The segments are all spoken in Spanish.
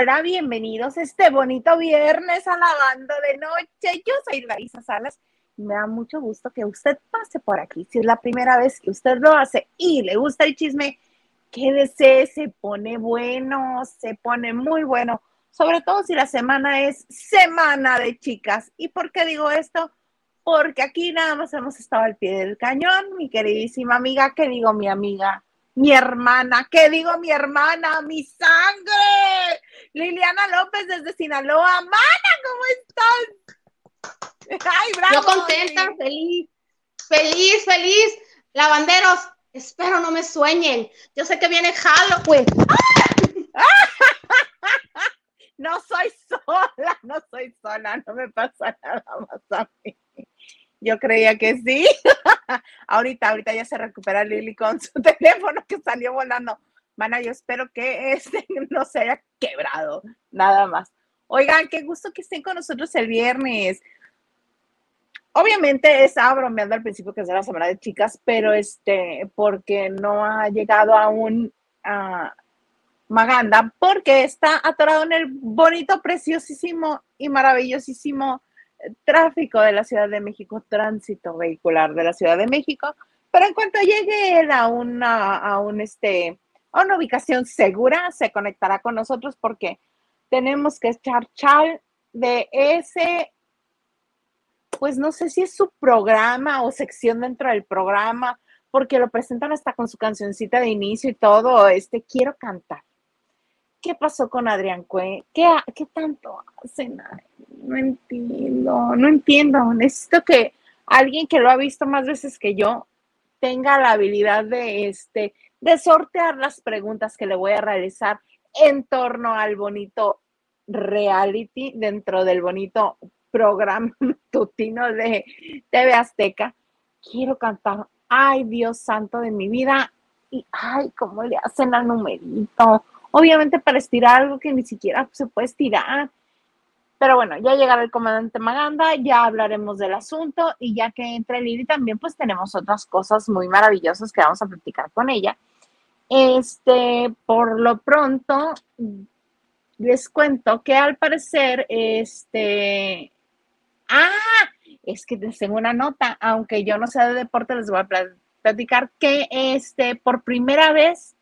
Hola, bienvenidos este bonito viernes a de noche. Yo soy Larisa Salas. Me da mucho gusto que usted pase por aquí. Si es la primera vez que usted lo hace y le gusta el chisme, quédese, se pone bueno, se pone muy bueno. Sobre todo si la semana es semana de chicas. ¿Y por qué digo esto? Porque aquí nada más hemos estado al pie del cañón, mi queridísima amiga, que digo mi amiga, mi hermana, ¿qué digo mi hermana? ¡Mi sangre! Liliana López desde Sinaloa. Mana, ¿cómo estás? ¡Ay, bravo! Yo contenta, feliz, feliz, feliz. Lavanderos, espero no me sueñen. Yo sé que viene Halloween. No soy sola, no soy sola, no me pasa nada más a mí. Yo creía que sí. ahorita, ahorita ya se recupera Lili con su teléfono que salió volando. Yo espero que este no se haya quebrado, nada más. Oigan, qué gusto que estén con nosotros el viernes. Obviamente estaba bromeando al principio que es la semana de chicas, pero este, porque no ha llegado aún a Maganda, porque está atorado en el bonito, preciosísimo y maravillosísimo tráfico de la Ciudad de México, tránsito vehicular de la Ciudad de México, pero en cuanto llegue él a una, a un este, a una ubicación segura, se conectará con nosotros porque tenemos que echar chal de ese, pues no sé si es su programa o sección dentro del programa, porque lo presentan hasta con su cancioncita de inicio y todo, este, quiero cantar. ¿Qué pasó con Adrián Cue? ¿Qué, ¿Qué tanto hacen? no entiendo, no entiendo. Necesito que alguien que lo ha visto más veces que yo tenga la habilidad de este de sortear las preguntas que le voy a realizar en torno al bonito reality dentro del bonito programa tutino de TV Azteca. Quiero cantar, ay Dios santo de mi vida, y ay, cómo le hacen al numerito. Obviamente para estirar algo que ni siquiera se puede estirar. Pero bueno, ya llegará el comandante Maganda, ya hablaremos del asunto y ya que entre Lili también, pues tenemos otras cosas muy maravillosas que vamos a platicar con ella. Este, por lo pronto, les cuento que al parecer, este, ah, es que tengo una nota, aunque yo no sé de deporte, les voy a platicar que este, por primera vez,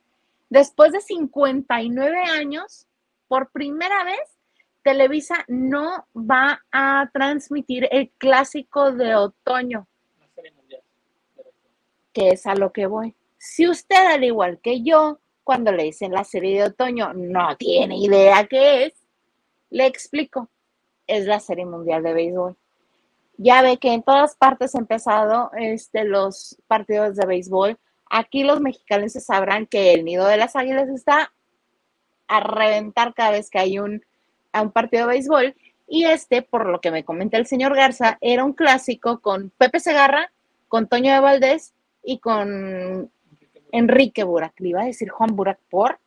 después de 59 años, por primera vez, Televisa no va a transmitir el clásico de otoño, que es a lo que voy. Si usted, al igual que yo, cuando le dicen la serie de otoño, no tiene idea qué es, le explico. Es la serie mundial de béisbol. Ya ve que en todas partes han empezado este, los partidos de béisbol. Aquí los mexicanos sabrán que el nido de las águilas está a reventar cada vez que hay un a un partido de béisbol y este, por lo que me comenta el señor Garza, era un clásico con Pepe Segarra, con Toño de Valdés y con Enrique Burak. Le iba a decir Juan Burak por,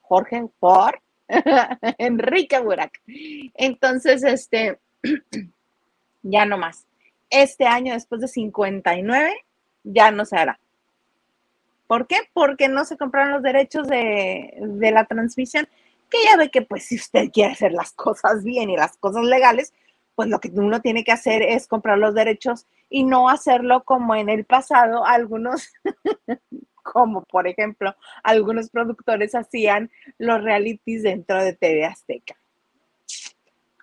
Jorge por, Enrique Burak. Entonces, este, ya no más. Este año, después de 59, ya no se hará. ¿Por qué? Porque no se compraron los derechos de, de la transmisión que ya ve que pues si usted quiere hacer las cosas bien y las cosas legales, pues lo que uno tiene que hacer es comprar los derechos y no hacerlo como en el pasado algunos, como por ejemplo, algunos productores hacían los realities dentro de TV Azteca.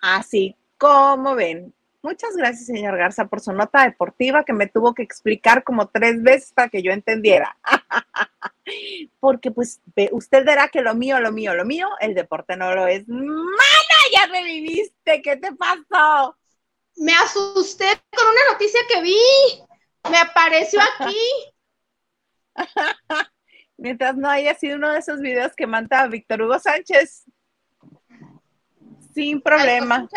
Así como ven, Muchas gracias, señor Garza, por su nota deportiva que me tuvo que explicar como tres veces para que yo entendiera. Porque pues usted verá que lo mío, lo mío, lo mío, el deporte no lo es. ¡Mana! Ya reviviste, ¿qué te pasó? Me asusté con una noticia que vi. Me apareció aquí. Mientras no haya sido uno de esos videos que manda Víctor Hugo Sánchez. Sin problema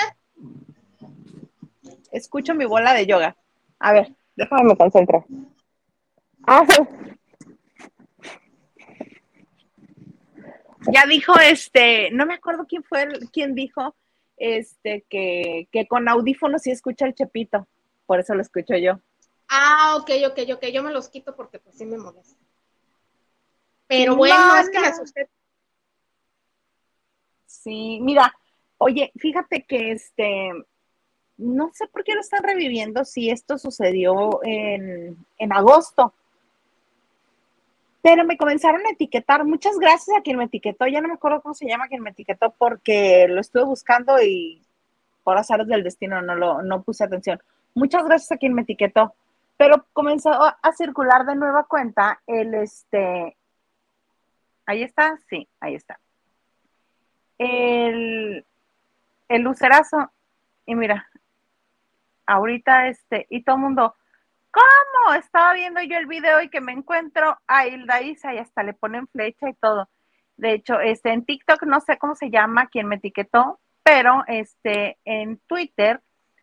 escucho mi bola de yoga. A ver, déjame me concentro. Ah, ya dijo este, no me acuerdo quién fue, quién dijo este que, que con audífonos sí escucha el chepito, por eso lo escucho yo. Ah, ok, ok, ok, yo me los quito porque pues sí me molesta. Pero bueno, es que me asusté. Sí, mira, oye, fíjate que este, no sé por qué lo están reviviendo si esto sucedió en, en agosto, pero me comenzaron a etiquetar. Muchas gracias a quien me etiquetó. Ya no me acuerdo cómo se llama quien me etiquetó porque lo estuve buscando y por azares del destino no lo no puse atención. Muchas gracias a quien me etiquetó. Pero comenzó a, circular de nueva cuenta el este. Ahí está, sí, ahí está. El, el lucerazo. Y mira, ahorita este, y todo el mundo, ¿Cómo? Estaba viendo yo el video y que me encuentro a Hilda Isa y hasta le ponen flecha y todo. De hecho, este, en TikTok no sé cómo se llama, quien me etiquetó, pero este, en Twitter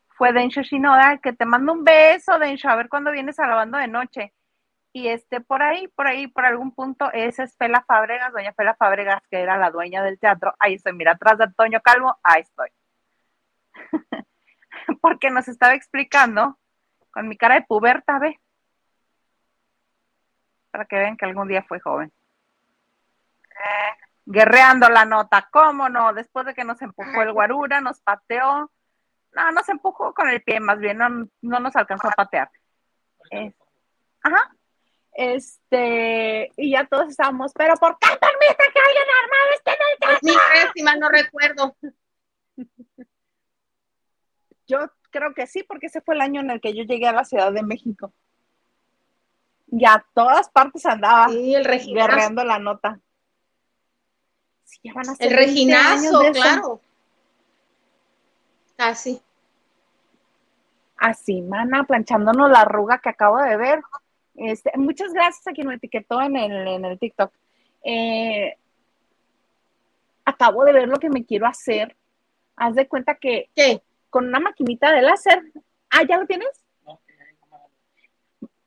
fue Densho Shinoda, que te mando un beso, Densho, a ver cuándo vienes a la de noche. Y este, por ahí, por ahí, por algún punto, esa es Fela Fábregas, doña Fela Fábregas, que era la dueña del teatro. Ahí estoy, mira, atrás de Antonio Calvo, ahí estoy. Porque nos estaba explicando con mi cara de puberta, ve. Para que vean que algún día fue joven. guerreando la nota, ¿cómo no? Después de que nos empujó el guarura, nos pateó. No, nos empujó con el pie, más bien, no, nos alcanzó a patear. ajá. Este, y ya todos estábamos, pero ¿por qué permite que alguien armado esté en el teatro? Pues mal no recuerdo. Yo creo que sí, porque ese fue el año en el que yo llegué a la Ciudad de México. Y a todas partes andaba sí, el guerreando la nota. Sí, ya van a ser el reginazo, claro. Así. Así, mana, planchándonos la arruga que acabo de ver. Este, muchas gracias a quien me etiquetó en el, en el TikTok. Eh, acabo de ver lo que me quiero hacer. Haz de cuenta que ¿Qué? Con una maquinita de láser. Ah, ¿ya lo tienes?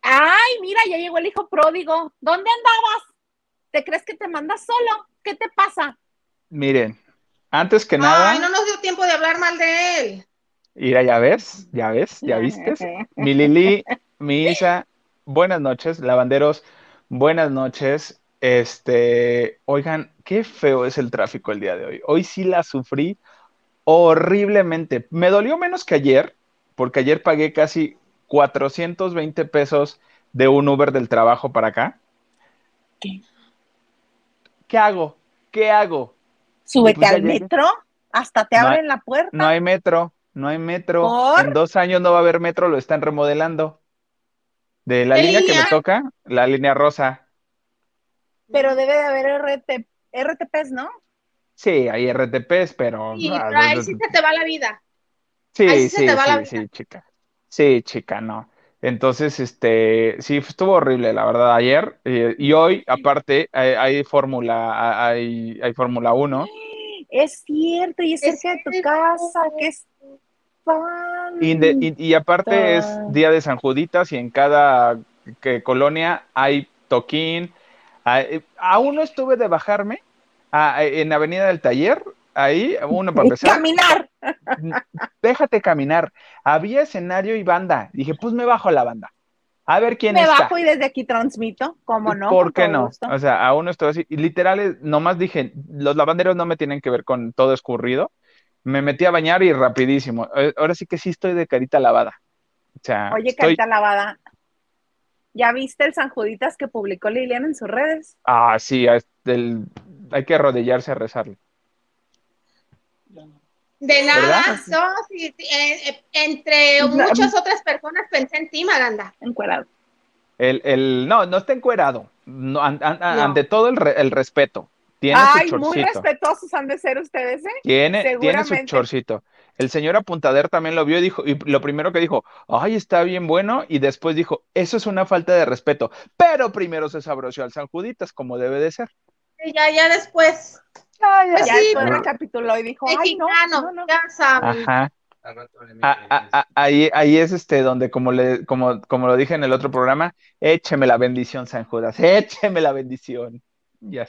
Ay, mira, ya llegó el hijo pródigo. ¿Dónde andabas? ¿Te crees que te mandas solo? ¿Qué te pasa? Miren, antes que nada. Ay, no nos dio tiempo de hablar mal de él. Mira, ya ves, ya ves, ya viste. mi Lili, mi Isa, buenas noches, lavanderos, buenas noches. Este, oigan, qué feo es el tráfico el día de hoy. Hoy sí la sufrí horriblemente. Me dolió menos que ayer, porque ayer pagué casi 420 pesos de un Uber del trabajo para acá. ¿Qué? ¿Qué hago? ¿Qué hago? Súbete pues al metro, hasta te abren la puerta. No hay metro, no hay metro. En dos años no va a haber metro, lo están remodelando. De la línea, que me toca, la línea rosa. Pero debe de haber RT, RTPs, ¿no? Sí, hay RTPs, pero. Sí, pero ahí sí se te va la vida. Sí, sí, sí, sí, chica. Sí, chica, no. Entonces, este, sí, estuvo horrible, la verdad, ayer. Eh, y hoy, aparte, hay, Fórmula, hay, hay Fórmula 1. Es cierto, y es cerca de tu casa, que es y, y, aparte es Día de San Juditas y en cada que, colonia hay toquín. aún no estuve de bajarme, Ah, eh, en Avenida del Taller, ahí, uno para empezar. Caminar. Déjate caminar. Había escenario y banda. Dije, pues me bajo a la banda. A ver quién me está. Me bajo y desde aquí transmito, ¿cómo no? ¿Por qué no? O sea, aún estoy así. Y literal, nomás dije, los lavanderos no me tienen que ver con todo escurrido. Me metí a bañar y rapidísimo. Eh, ahora sí que sí estoy de carita lavada. O sea, Oye, carita lavada. ¿Ya viste el San Juditas que publicó Lilian en sus redes? Ah, sí, el, hay que arrodillarse a rezarle. De nada, eh, eh, entre muchas otras personas pensé en ti, Maganda. Encuerado. El, el, no, no está encuerado. Ante todo el, el respeto. Tiene Ay, su muy respetuosos han de ser ustedes, ¿eh? Tiene, tiene su chorcito. El señor Apuntader también lo vio y dijo, y lo primero que dijo, ay, está bien bueno, y después dijo, eso es una falta de respeto, pero primero se sabroció al San Juditas, como debe de ser ya, ya después. Ya, ya, pues ya sí, después recapituló y dijo, ay, no, no, ya saben. Ajá. ahí, ahí es este donde, como le, como, como lo dije en el otro programa, écheme la bendición, San Judas, écheme la bendición.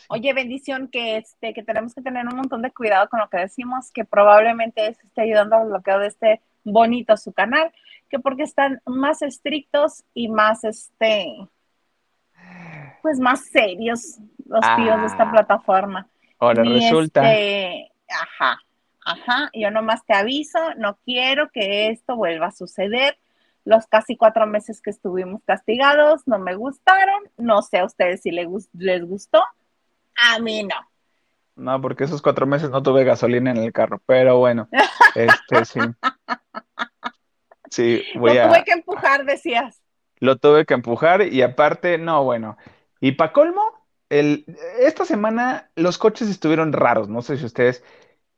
Oye, bendición, que este, que tenemos que tener un montón de cuidado con lo que decimos, que probablemente eso esté ayudando al bloqueo de este bonito su canal, que porque están más estrictos y más este pues más serios los tíos de esta ah. plataforma. Ahora resulta. Este, Ajá, ajá, yo nomás te aviso, no quiero que esto vuelva a suceder. Los casi cuatro meses que estuvimos castigados no me gustaron, no sé a ustedes si les, les gustó, a mí no. No, porque esos cuatro meses no tuve gasolina en el carro, pero bueno, este sí. Sí, voy Lo tuve que empujar, decías. Lo tuve que empujar y aparte, no, bueno. Y para colmo, el, esta semana los coches estuvieron raros, no sé si ustedes,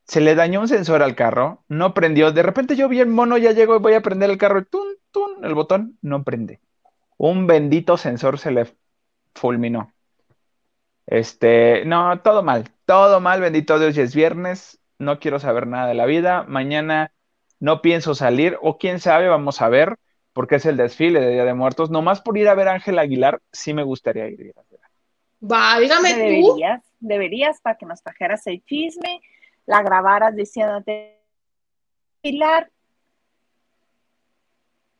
se le dañó un sensor al carro, no prendió, de repente yo vi el mono, ya llego y voy a prender el carro, tun, tun, el botón no prende. Un bendito sensor se le fulminó. Este, no, todo mal, todo mal, bendito Dios, y es viernes, no quiero saber nada de la vida, mañana no pienso salir, o quién sabe, vamos a ver, porque es el desfile de Día de Muertos, nomás por ir a ver a Ángel Aguilar, sí me gustaría ir a ver. Va, dígame tú. Deberías, deberías para que nos trajeras el chisme, la grabaras diciéndote, Pilar,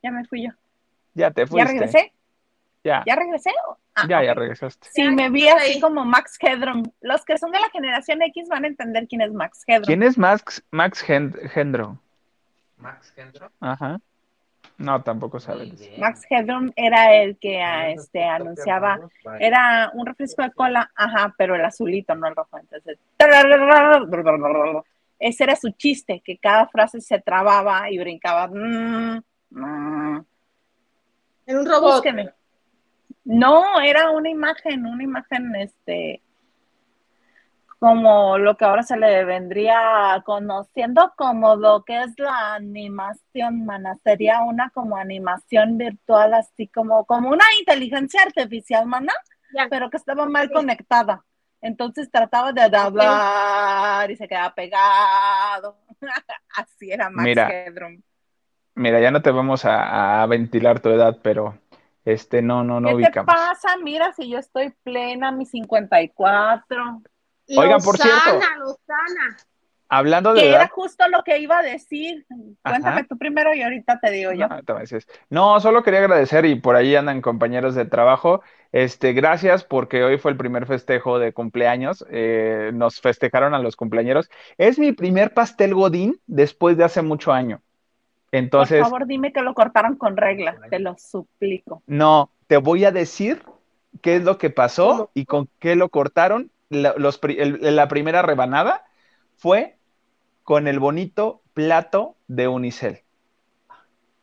ya me fui yo. Ya te fuiste. ¿Ya regresé? Ya. ¿Ya regresé? Ah, ya, ya regresaste. Sí, me vi así como Max Hedron. Los que son de la generación X van a entender quién es Max Hedron. ¿Quién es Max, Max Hendro? Max Hendro. Ajá. No, tampoco sabes. Max Hedron era el que este, anunciaba, era un refresco de cola, ajá, pero el azulito, no el rojo. Entonces, ese era su chiste, que cada frase se trababa y brincaba. Mm, mm. Era un robot. Búsqueme. No, era una imagen, una imagen, este, como lo que ahora se le vendría conociendo como lo que es la animación, mana. Sería una como animación virtual, así como, como una inteligencia artificial, mana, Ya. pero que estaba mal conectada. Entonces trataba de hablar y se quedaba pegado. así era Max Mira. Hedron. Mira, ya no te vamos a, a ventilar tu edad, pero este no, no, no ¿Qué te ubicamos. pasa? Mira, si yo estoy plena, mis 54. Oigan, por cierto. Lozana. Hablando de Que era justo lo que iba a decir. Cuéntame Ajá. tú primero y ahorita te digo yo. No, solo quería agradecer y por ahí andan compañeros de trabajo. Este, gracias porque hoy fue el primer festejo de cumpleaños. eh, nos festejaron a los cumpleaños. Es mi primer pastel Godín después de hace mucho año. Entonces, Por favor, dime que lo cortaron con regla, te lo suplico. no, te voy a decir qué es lo que pasó y con qué lo cortaron. La, los pri- el- la primera rebanada fue con el bonito plato de unicel.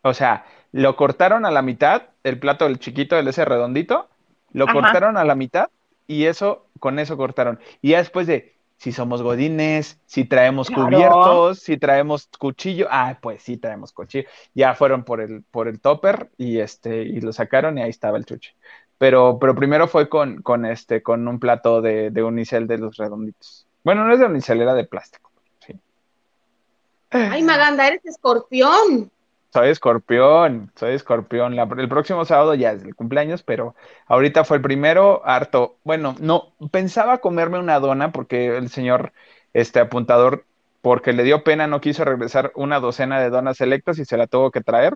O sea, lo cortaron a la mitad, el plato del chiquito, el ese redondito, lo Ajá. cortaron a la mitad y eso, con eso cortaron. Y ya después de, si somos godines, si traemos Claro. cubiertos, si traemos cuchillo, ah, pues sí traemos cuchillo. Ya fueron por el, por el topper y este, y lo sacaron y ahí estaba el chuche. Pero, pero primero fue con, con este, con un plato de, de unicel de los redonditos. Bueno, no es de unicel, era de plástico. Sí. Ay, Maganda, eres escorpión. Soy escorpión, soy escorpión. La- el próximo sábado ya es el cumpleaños, pero ahorita fue el primero, harto. Bueno, no, pensaba comerme una dona porque el señor, este apuntador, porque le dio pena, no quiso regresar una docena de donas selectas y se la tuvo que traer.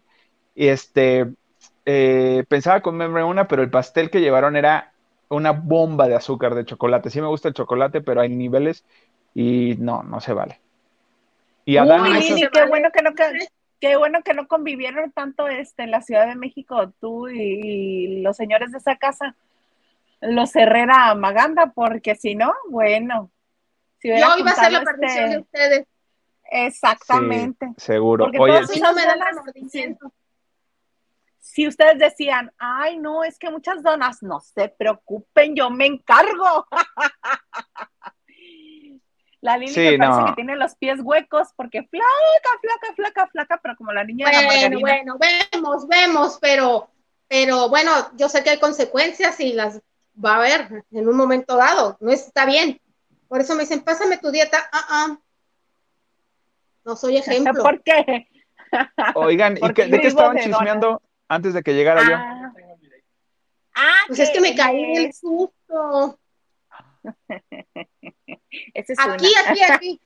Y este, eh, pensaba comerme una, pero el pastel que llevaron era una bomba de azúcar de chocolate. Sí me gusta el chocolate, pero hay niveles y no, no se vale. Y Adán Uy, qué bueno que no, que- qué bueno que no convivieron tanto este, en la Ciudad de México, tú y, y los señores de esa casa, los Herrera Maganda, porque si no, bueno. si Yo iba a ser la perdición de este, ustedes. Exactamente. Sí, seguro. Porque Oye, no me dan remordimiento. Si ustedes decían, ay, no, es que muchas donas, no se preocupen, yo me encargo. La Lili Sí, me parece no. que tiene los pies huecos porque flaca, flaca, flaca, flaca, pero como la niña de la Bueno, margarina. bueno, vemos, vemos, pero, pero bueno, yo sé que hay consecuencias y las va a haber en un momento dado. No está bien. Por eso me dicen, pásame tu dieta. Ah, ah. No soy ejemplo. ¿Por qué? Oigan, ¿y qué- de qué estaban de chismeando antes de que llegara yo? Ah, Ah, Pues es que me caí del susto. es Aquí, una. aquí, aquí,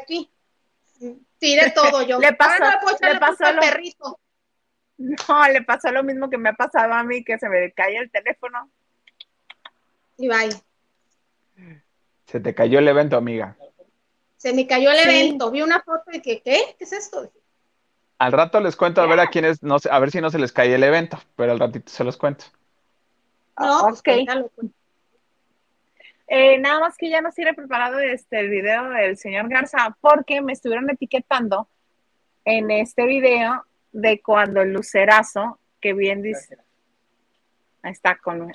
aquí. Tiré todo yo. Le pasó- Ah, no le pasó al lo- perrito. No, le pasó lo mismo que me ha pasado a mí, que se me cae el teléfono. Y bye. Se te cayó el evento, amiga. Se me cayó el Sí. evento. Vi una foto y que, ¿qué? ¿Qué es esto? Al rato les cuento a ver a quiénes, no sé, a ver si no se les cae el evento, pero al ratito se los cuento. No, pues ok. cuéntalo. Eh, nada más que ya nos tiene preparado este el video del señor Garza porque me estuvieron etiquetando en este video de cuando el lucerazo, que bien dice, ahí está con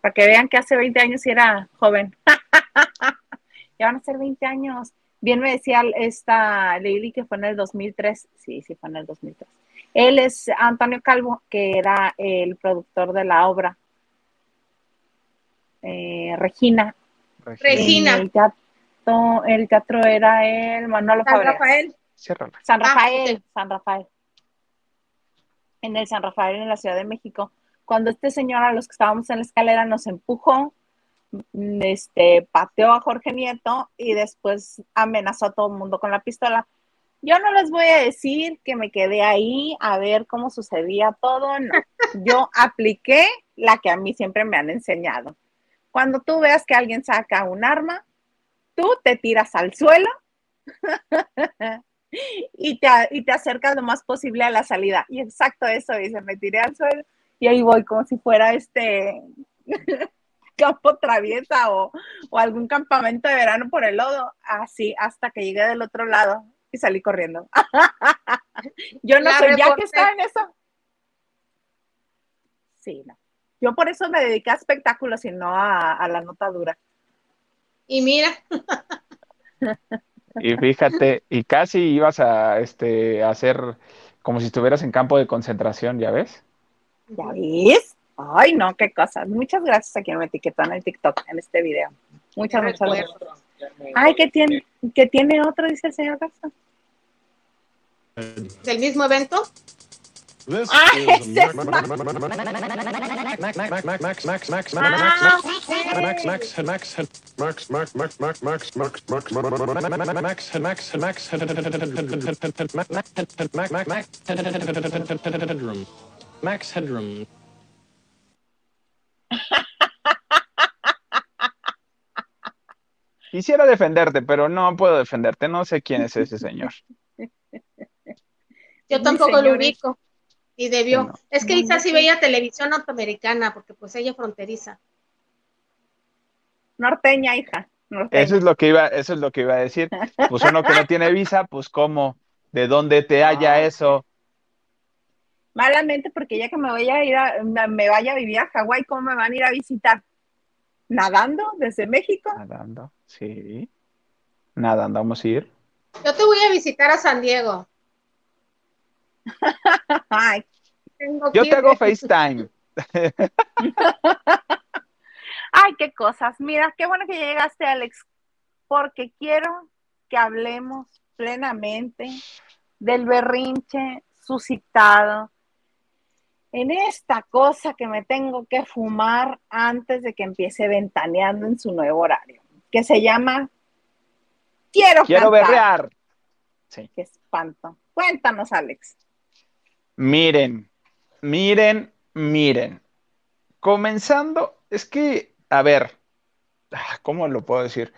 para que vean que hace 20 años era joven. ya van a ser 20 años. Bien me decía esta Lili que fue en el 2003. Sí, sí fue en el 2003. Él es Antonio Calvo, que era el productor de la obra. Eh, Regina. Regina. El teatro, el teatro era el Manolo San Fabregas. Rafael. San Ah, Rafael. San Rafael. En el San Rafael, en la Ciudad de México. Cuando este señor, a los que estábamos en la escalera, nos empujó, este, pateó a Jorge Nieto y después amenazó a todo el mundo con la pistola. Yo no les voy a decir que me quedé ahí a ver cómo sucedía todo, no. Yo apliqué la que a mí siempre me han enseñado. Cuando tú veas que alguien saca un arma, tú te tiras al suelo y te, y te acercas lo más posible a la salida. Y exacto eso dice, me tiré al suelo y ahí voy como si fuera este campo traviesa o, o algún campamento de verano por el lodo, así hasta que llegué del otro lado y salí corriendo. Yo no La sé, ya que estaba en eso. Sí, no. Yo por eso me dediqué a espectáculos y no a, a la nota dura. Y mira, Y fíjate, y casi ibas a este a hacer como si estuvieras en campo de concentración, ¿ya ves? ¿Ya ves? Ay, no, qué cosas. Muchas gracias a quien me etiquetó en el TikTok en este video. Muchas, muchas gracias. Ay, que tiene, que tiene otro, dice el señor Garza. del mismo evento. This Ah, es Max Max. Max Quisiera defenderte, pero no puedo defenderte, no sé quién es ese señor. Yo tampoco lo ubico. Y debió. No. Es que Isa no sí veía televisión norteamericana, porque pues ella fronteriza. norteña, hija. Norteña. Eso es lo que iba, eso es lo que iba a decir. Pues uno que no tiene visa, pues cómo, ¿de dónde te halla Ah, eso? Malamente, porque ya que me vaya a ir a, me vaya a vivir a Hawái, ¿cómo me van a ir a visitar? ¿Nadando desde México? Nadando, sí. Nadando, vamos a ir. Yo te voy a visitar a San Diego. Ay, Tengo que Yo ir te hago FaceTime. ay, qué cosas. Mira, qué bueno que llegaste, Alex, porque quiero que hablemos plenamente del berrinche suscitado en esta cosa que me tengo que fumar antes de que empiece ventaneando en su nuevo horario, que se llama Quiero, Quiero cantar. berrear. Sí. Qué espanto. Cuéntanos, Alex. Miren, miren, miren. Comenzando, es que, a ver, ah, ¿cómo lo puedo decir?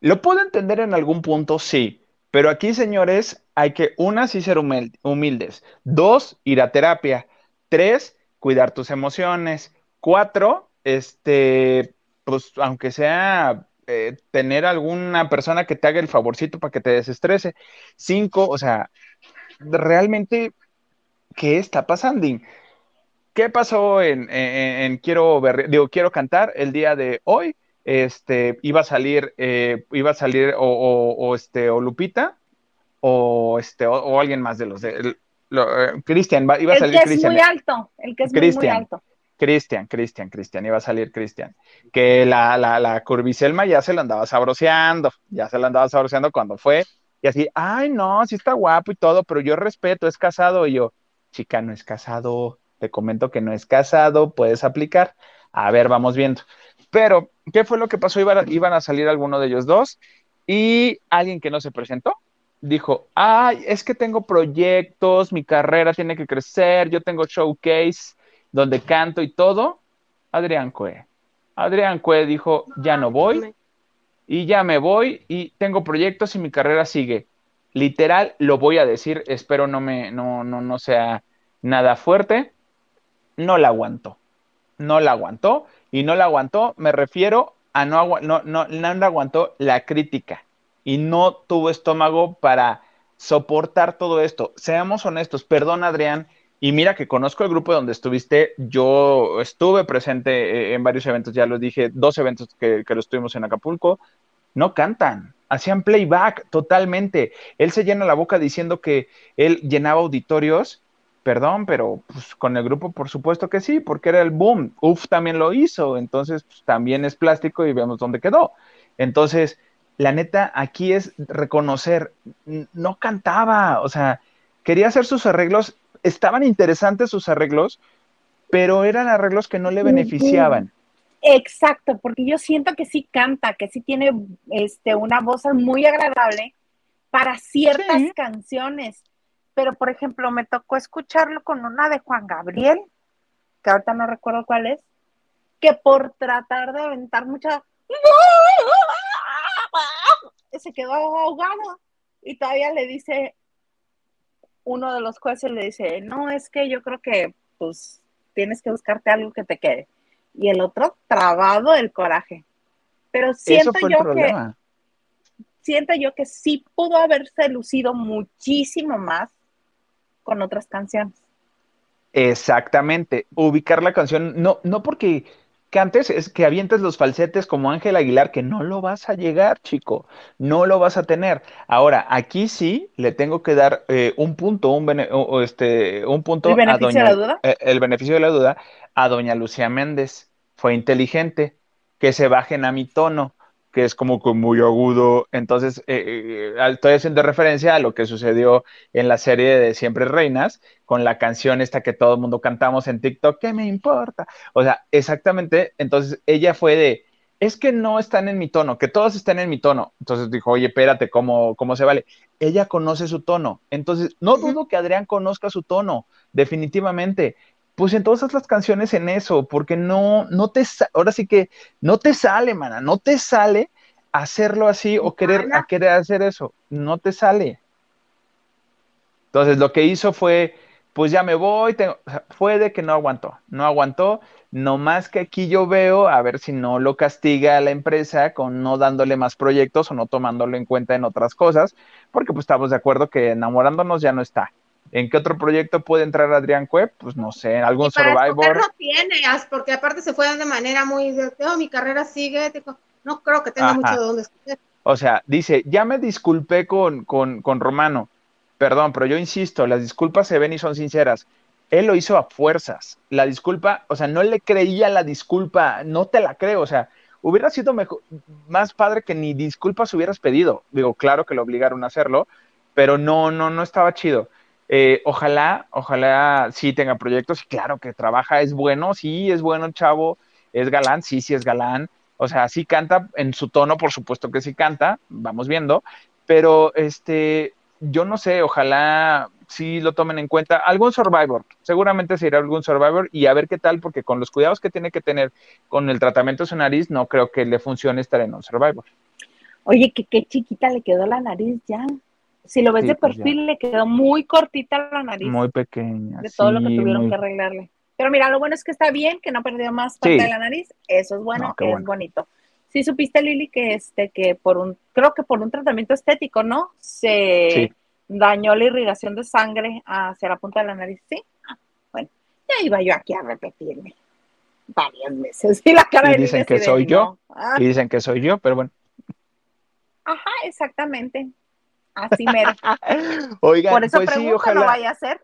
Lo puedo entender en algún punto, sí, pero aquí, señores, hay que, una, sí ser humil- humildes. Dos, ir a terapia. Tres, cuidar tus emociones. Cuatro, este, pues, aunque sea eh, tener alguna persona que te haga el favorcito para que te desestrese. Cinco, o sea, realmente ¿qué está pasando? ¿Qué pasó en, Quiero Berre- digo, Quiero Cantar el día de hoy? Este, iba a salir, eh, iba a salir o, este, o Lupita o este, o, o alguien más de los de eh, Cristian, iba a El salir que es Cristian. muy alto, el que es muy, muy Cristian. alto. Cristian, Cristian, Cristian, iba a salir Cristian. Que la, la, la curviselma ya se la andaba sabroseando, ya se la andaba sabroseando cuando fue. Y así, ay, no, sí está guapo y todo, pero yo respeto, es casado. Y yo, chica, no es casado. Te comento que no es casado, puedes aplicar. A ver, vamos viendo. Pero, ¿qué fue lo que pasó? Iban a, iban a salir alguno de ellos dos y alguien que no se presentó dijo, ay, es que tengo proyectos, mi carrera tiene que crecer, yo tengo showcase donde canto y todo. Adrián Cue. Adrián Cue dijo, ya no voy, y ya me voy y tengo proyectos y mi carrera sigue. Literal, lo voy a decir, espero no me, no, no, no sea nada fuerte. No la aguantó. No la aguantó. Y no la aguantó, me refiero a no, agu- no, no, no aguantó la crítica. Y no tuvo estómago para soportar todo esto. Seamos honestos, perdón Adrián, y mira que conozco el grupo donde estuviste, yo estuve presente eh, en varios eventos, ya lo dije, dos eventos que, que lo estuvimos en Acapulco, no cantan, hacían playback totalmente. Él se llena la boca diciendo que él llenaba auditorios, perdón, pero pues, con el grupo por supuesto que sí, porque era el boom. Uf también lo hizo, entonces pues, también es plástico y vemos dónde quedó. Entonces, la neta, aquí es reconocer, no cantaba, o sea, quería hacer sus arreglos, estaban interesantes sus arreglos, pero eran arreglos que no le beneficiaban. Exacto, porque yo siento que sí canta, que sí tiene este, una voz muy agradable para ciertas Sí. canciones. Pero, por ejemplo, me tocó escucharlo con una de Juan Gabriel, que ahorita no recuerdo cuál es, que por tratar de aventar mucha... se quedó ahogado y todavía le dice, uno de los jueces le dice, no, es que yo creo que pues tienes que buscarte algo que te quede. Y el otro trabado del coraje. Pero siento el yo que siento yo que sí pudo haberse lucido muchísimo más con otras canciones. Exactamente, ubicar la canción, no, no porque cantes, es que avientes los falsetes como Ángel Aguilar, que no lo vas a llegar, chico, no lo vas a tener. Ahora, aquí sí le tengo que dar eh, un punto, un, bene- o- este, un punto ¿El a beneficio doña, de la duda? eh, el beneficio de la duda a doña Lucía Méndez. Fue inteligente, que se bajen a mi tono, que es como que muy agudo. Entonces, eh, eh, estoy haciendo referencia a lo que sucedió en la serie de Siempre Reinas con la canción esta que todo el mundo cantamos en TikTok, ¿qué me importa? O sea, exactamente, entonces ella fue de, es que no están en mi tono, que todos estén en mi tono. Entonces dijo, oye, espérate, ¿cómo, cómo se vale? Ella conoce su tono. Entonces, no dudo que Adrián conozca su tono, definitivamente. Pues entonces las canciones en eso, porque no, no te, ahora sí que no te sale, mana, no te sale hacerlo así o querer, a querer hacer eso, no te sale. Entonces lo que hizo fue, pues ya me voy, tengo- fue de que no aguantó, no aguantó, no más que aquí yo veo, a ver si no lo castiga a la empresa con no dándole más proyectos o no tomándolo en cuenta en otras cosas, porque pues estamos de acuerdo que enamorándonos ya no está. ¿En qué otro proyecto puede entrar Adrián Cueb? Pues no sé, en algún Y para Survivor. no tiene, porque aparte se fue de manera muy, de, oh, mi carrera sigue, digo, no creo que tenga Ajá. mucho de dónde escoger. O sea, dice, ya me disculpé con, con, con Romano. Perdón, pero yo insisto, las disculpas se ven y son sinceras. Él lo hizo a fuerzas. La disculpa, o sea, no le creía la disculpa, no te la creo. O sea, hubiera sido mejor, más padre que ni disculpas hubieras pedido. Digo, claro que lo obligaron a hacerlo, pero no, no, no estaba chido. Eh, ojalá, ojalá sí tenga proyectos. Claro que trabaja, es bueno, sí, es bueno chavo, es galán, sí, sí es galán. O sea, sí canta en su tono, por supuesto que sí canta, vamos viendo, pero este, yo no sé, ojalá sí lo tomen en cuenta. Algún Survivor, seguramente se irá algún Survivor y a ver qué tal, porque con los cuidados que tiene que tener con el tratamiento de su nariz, no creo que le funcione estar en un Survivor. Oye, que qué chiquita le quedó la nariz ya. Si lo ves Sí, de pues perfil, le quedó muy cortita la nariz Muy pequeña. de todo lo que tuvieron muy- que arreglarle. Pero mira, lo bueno es que está bien, que no perdió más parte Sí. de la nariz. Eso es bueno, No, es bueno. bonito. Sí supiste, Lili, que este, que por un, creo que por un tratamiento estético, ¿no? Se dañó la irrigación de sangre hacia la punta de la nariz, ¿sí? Bueno, ya iba yo aquí a repetirme varias veces. Y la cara Y dicen que de, soy yo. "No". Ah, Y dicen que soy yo, pero bueno. Ajá, exactamente. Así mero. Oigan, Por eso pues sí, pregunto, ojalá. no vaya a ser.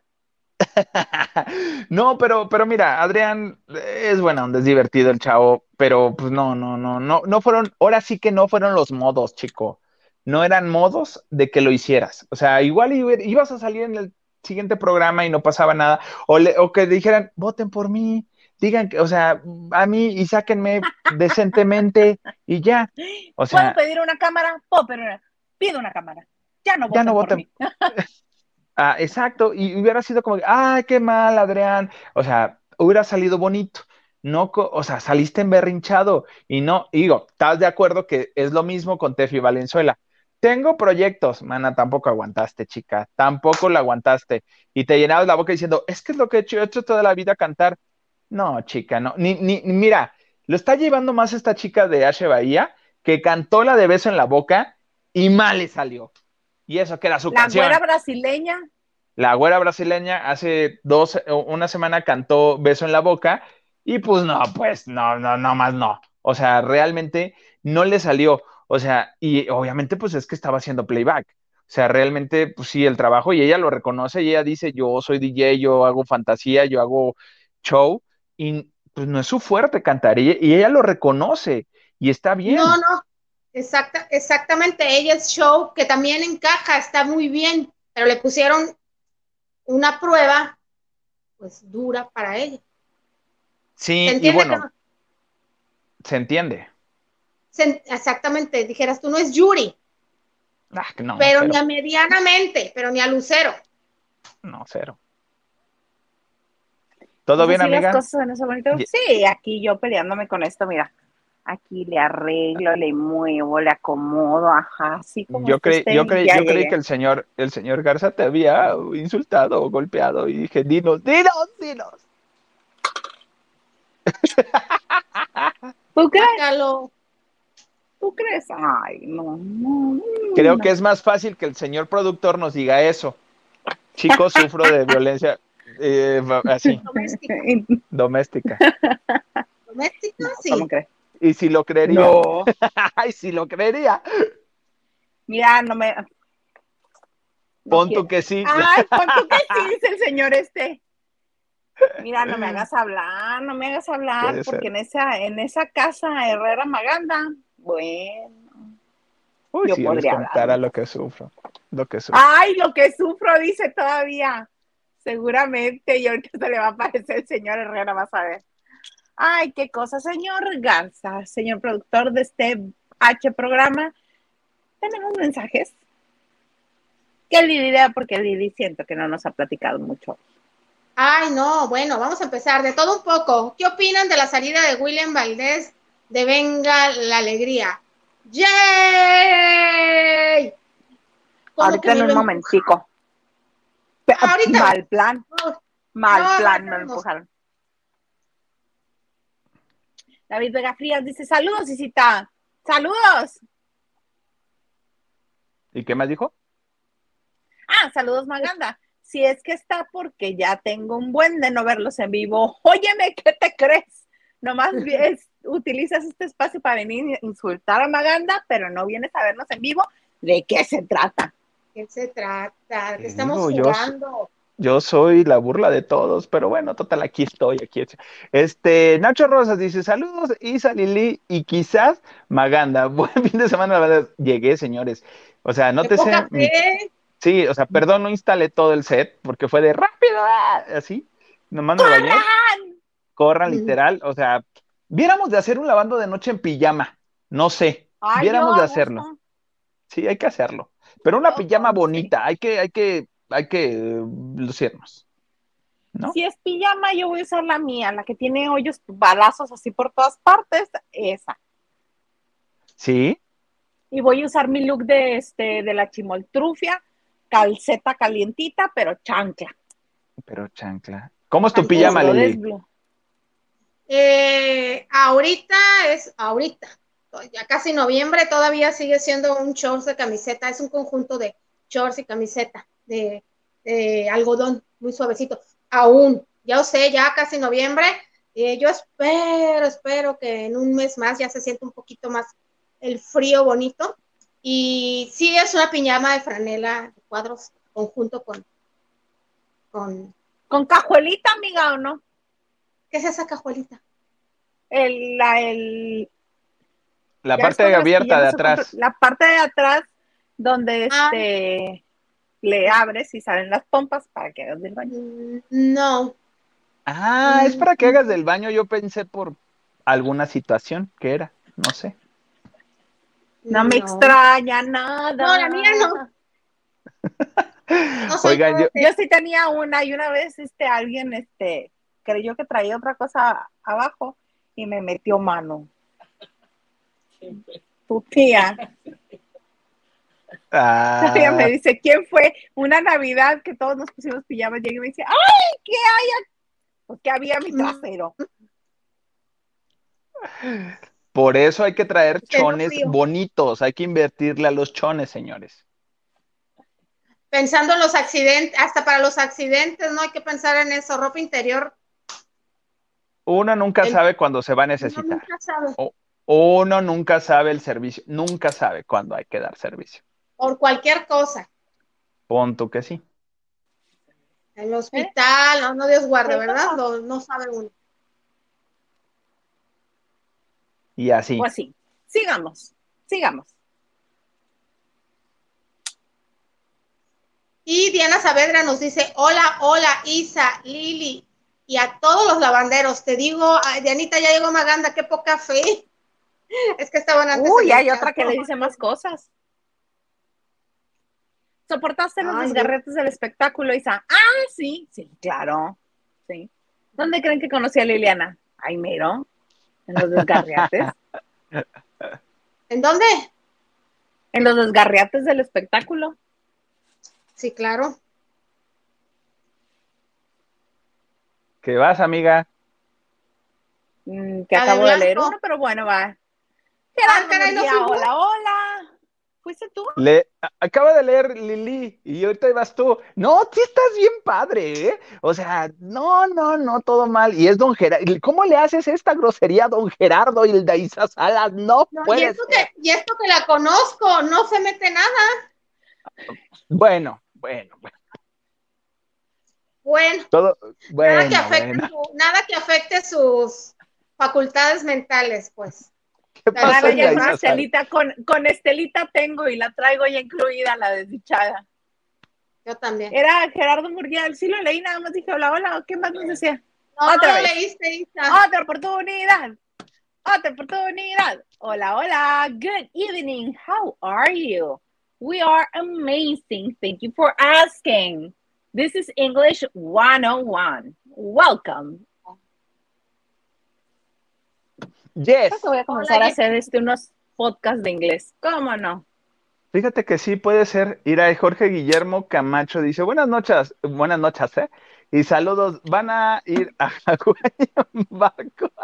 No, pero, pero mira, Adrián es buena onda, es divertido el chavo, pero pues no, no, no, no, no fueron, ahora sí que no fueron los modos, chico. No eran modos de que lo hicieras. O sea, igual iba- ibas a salir en el siguiente programa y no pasaba nada. O, le- o que dijeran, voten por mí, digan que, o sea, a mí y sáquenme decentemente y ya. O sea, ¿Puedo pedir una cámara? Puedo pedir una. Pido una cámara. Ya no Ya voten no por voten. mí. Ah, exacto, y hubiera sido como, ay, qué mal, Adrián. O sea, hubiera salido bonito. no, o sea, saliste emberrinchado y no, y digo, ¿estás de acuerdo que es lo mismo con Tefi Valenzuela? Tengo proyectos, mana, tampoco aguantaste, chica, tampoco la aguantaste y te llenabas la boca diciendo, es que es lo que he hecho, he hecho toda la vida cantar. No, chica, no, ni, ni, ni- mira, lo está llevando más esta chica de Ashe Bahía que cantó la de beso en la boca y mal le salió. Y eso que era su La canción. güera brasileña. La güera brasileña hace dos, una semana cantó Beso en la boca y pues no, pues no, no, no más no. O sea, realmente no le salió. O sea, y obviamente pues es que estaba haciendo playback. O sea, realmente pues sí, el trabajo y ella lo reconoce y ella dice, yo soy DJ, yo hago fantasía, yo hago show y pues no es su fuerte cantar y, y ella lo reconoce y está bien. No, no, exacta, exactamente. Ella es show que también encaja, está muy bien, pero le pusieron una prueba, pues dura para ella. Sí, ¿Se y entiende? bueno, no? se entiende. Se- exactamente, dijeras tú, no es Yuri, Ah, no, pero ni a medianamente, pero ni a Lucero. No, cero. ¿Todo bien, amiga? cosas en ese Sí, aquí yo peleándome con esto, mira. Aquí le arreglo, le muevo, le acomodo, ajá, así como Yo creí, yo creí, yo creí que el señor, el señor Garza te había insultado o golpeado y dije, dinos, dinos, dinos. ¿Tú crees? Sácalo. ¿Tú crees? Ay, no, no. Creo no. que es más fácil que el señor productor nos diga eso. Chicos, sufro de violencia eh, así, Doméstica. doméstica. Doméstica, sí. ¿Cómo crees? Y si lo creería, No. ay, si lo creería, Mira, no me. no pon tú que sí. Ay, pon tú que sí, dice el señor este. Mira, no me hagas hablar, no me hagas hablar, Puede ser. porque en esa, en esa casa Herrera Maganda, bueno. Uy, yo si yo les podría hablar. contara lo que sufro, lo que sufro. Ay, lo que sufro, dice todavía. Seguramente, y ahorita se le va a aparecer el señor Herrera, vas a ver. Ay, qué cosa, señor Garza, señor productor de este H programa. Tenemos mensajes. ¿Qué Lili idea? Porque Lili siento que no nos ha platicado mucho. Ay, no, bueno, vamos a empezar de todo un poco. ¿Qué opinan de la salida de William Valdés de Venga la Alegría? ¡Yay! Ahorita que en un lo momentico. Ahorita. Mal plan, mal No, plan, no, me lo empujaron. David Vega Frías dice, saludos, Isita. Saludos. ¿Y qué más dijo? Ah, saludos, Maganda. Si es que está porque ya tengo un buen de no verlos en vivo. Óyeme, ¿qué te crees? Nomás es- utilizas este espacio para venir a insultar a Maganda, pero no vienes a vernos en vivo. ¿De qué se trata? ¿Qué se trata? Te ¿Qué estamos digo, jugando? Yo soy la burla de todos, pero bueno, total, aquí estoy, aquí estoy. Este, Nacho Rosas dice, saludos, Isa Lili y quizás Maganda. Buen fin de semana, la verdad. Llegué, señores. O sea, no ¡Qué te sé. Sí, o sea, perdón, no instalé todo el set porque fue de rápido, ah, así. Nomás me bañé. Corran, Mm. literal. O sea, viéramos de hacer un lavando de noche en pijama. No sé. Ay, Viéramos yo de hacerlo. Sí, hay que hacerlo. Pero una Yo pijama bonita. Hay que, hay que, hay que eh, lucirnos. ¿No? Si es pijama, yo voy a usar la mía, la que tiene hoyos, balazos así por todas partes, esa. Sí. Y voy a usar mi look de este de la chimoltrufia, calceta calientita, pero chancla. Pero chancla. ¿Cómo es tu pijama, Lili? Eh, ahorita es, ahorita, ya casi noviembre, todavía sigue siendo un shorts de camiseta, es un conjunto de shorts y camiseta de, de algodón, muy suavecito. Aún, ya sé, ya casi noviembre, eh, yo espero, espero que en un mes más ya se sienta un poquito más el frío bonito. Y sí, es una piñama de franela de cuadros conjunto con, con, Con cajuelita, amiga, ¿o no? ¿qué es esa cajuelita? El, la, el, La parte abierta de atrás. La parte de atrás, donde Ah. este le abres y salen las pompas para que hagas del baño. Mm, No, Ah, es Mm. para que hagas del baño. Yo pensé por alguna situación que era. No sé. No, me extraña nada. No, la mía no. No Oigan, yo, Yo sí tenía una y una vez este alguien este creyó que traía otra cosa abajo y me metió mano. Tu tía. Ah, Ella me dice, ¿quién fue? Una Navidad que todos nos pusimos pijamas. Llega y me dice, ¡ay, qué hay! aquí?" Pues había mi trasero. por eso hay que traer chones bonitos, hay que invertirle a los chones, señores. Pensando en los accidentes, hasta para los accidentes, no hay que pensar en eso. Ropa interior, Uno nunca El- sabe cuándo se va a uno necesitar. nunca sabe. Uno nunca sabe el servicio, nunca sabe cuándo hay que dar servicio. Por cualquier cosa. Pon tú que sí. En el hospital, no, no Dios guarde, ¿verdad? No, no sabe uno. Y así. Pues sí, sigamos, sigamos. Y Diana Saavedra nos dice, hola, hola, Isa, Lili, y a todos los lavanderos. Te digo, ay, Dianita, ya llegó Maganda, qué poca fe. Es que estaban antes. Uy, en hay otra que le dice más cosas. ¿Soportaste los Ay, desgarretes del espectáculo, Isa? Ah, sí, sí, claro. Sí. ¿Dónde creen que conocí a Liliana? Ay, mero. En los desgarriates. ¿En dónde? en los desgarriates del espectáculo. Sí, claro. ¿Qué vas, amiga? Mm, que de acabo de, leer uno, pero bueno, va. Ah, Gerardo Murguía, hola, hola. ¿Fuiste tú? Le, acaba de leer Lili y ahorita vas tú. No, sí estás bien padre, ¿eh? O sea, no, no, no, todo mal. Y es don Gerardo. ¿Cómo le haces esta grosería a don Gerardo y el de Isa Salas? No, No, y, puede esto que, y esto que la conozco, no se mete nada. Bueno, bueno, bueno. Bueno, Todo, nada, que bueno, afecte bueno. su- nada que afecte sus facultades mentales, pues. ¿Qué pasó ya la con? Estelita, con, con Estelita tengo y la traigo ya incluida, la desdichada. Yo también. Era Gerardo Murguía, sí lo leí, nada más dije hola, hola, ¿qué más nos decía? No, no otra lo vez. leíste, Isa. Otra oportunidad, otra oportunidad. Hola, hola, good evening, how are you? We are amazing, thank you for asking. This is English 101. Welcome. Yes. Creo que voy a comenzar Hola, a hacer este, unos podcasts de inglés. ¿Cómo no? Fíjate que sí puede ser. Ir a Jorge Guillermo Camacho dice, buenas noches, buenas noches, ¿eh? Y saludos, van a ir a Hawái en barco.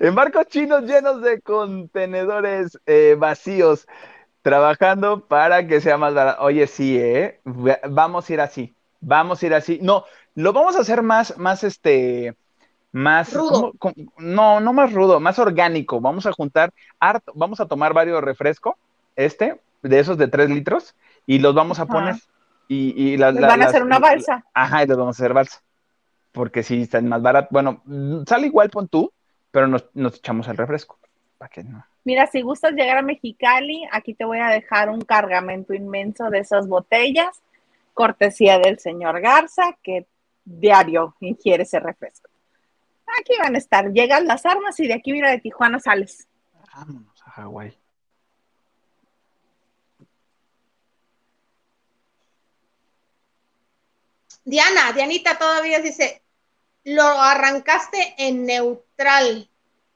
En barcos chinos llenos de contenedores eh, vacíos, trabajando para que sea más barato. Oye, sí, ¿eh? Va- Vamos a ir así, vamos a ir así. No, lo vamos a hacer más, más este, más, Rudo. ¿cómo- cómo? no, no más rudo, más orgánico. Vamos a juntar, harto, vamos a tomar varios refrescos, este, de esos de tres litros, y los vamos a Ajá. poner. Y, y la- van a las- hacer una balsa. Ajá, y los vamos a hacer balsa. Porque sí, están más barato. Bueno, sale igual pon tú, pero nos, nos echamos el refresco. ¿Para qué no? Mira, si gustas llegar a Mexicali, aquí te voy a dejar un cargamento inmenso de esas botellas, cortesía del señor Garza, que diario ingiere ese refresco. Aquí van a estar, llegan las armas y de aquí, mira, de Tijuana sales. Vámonos a Hawái. Diana, Dianita todavía dice, lo arrancaste en neutral.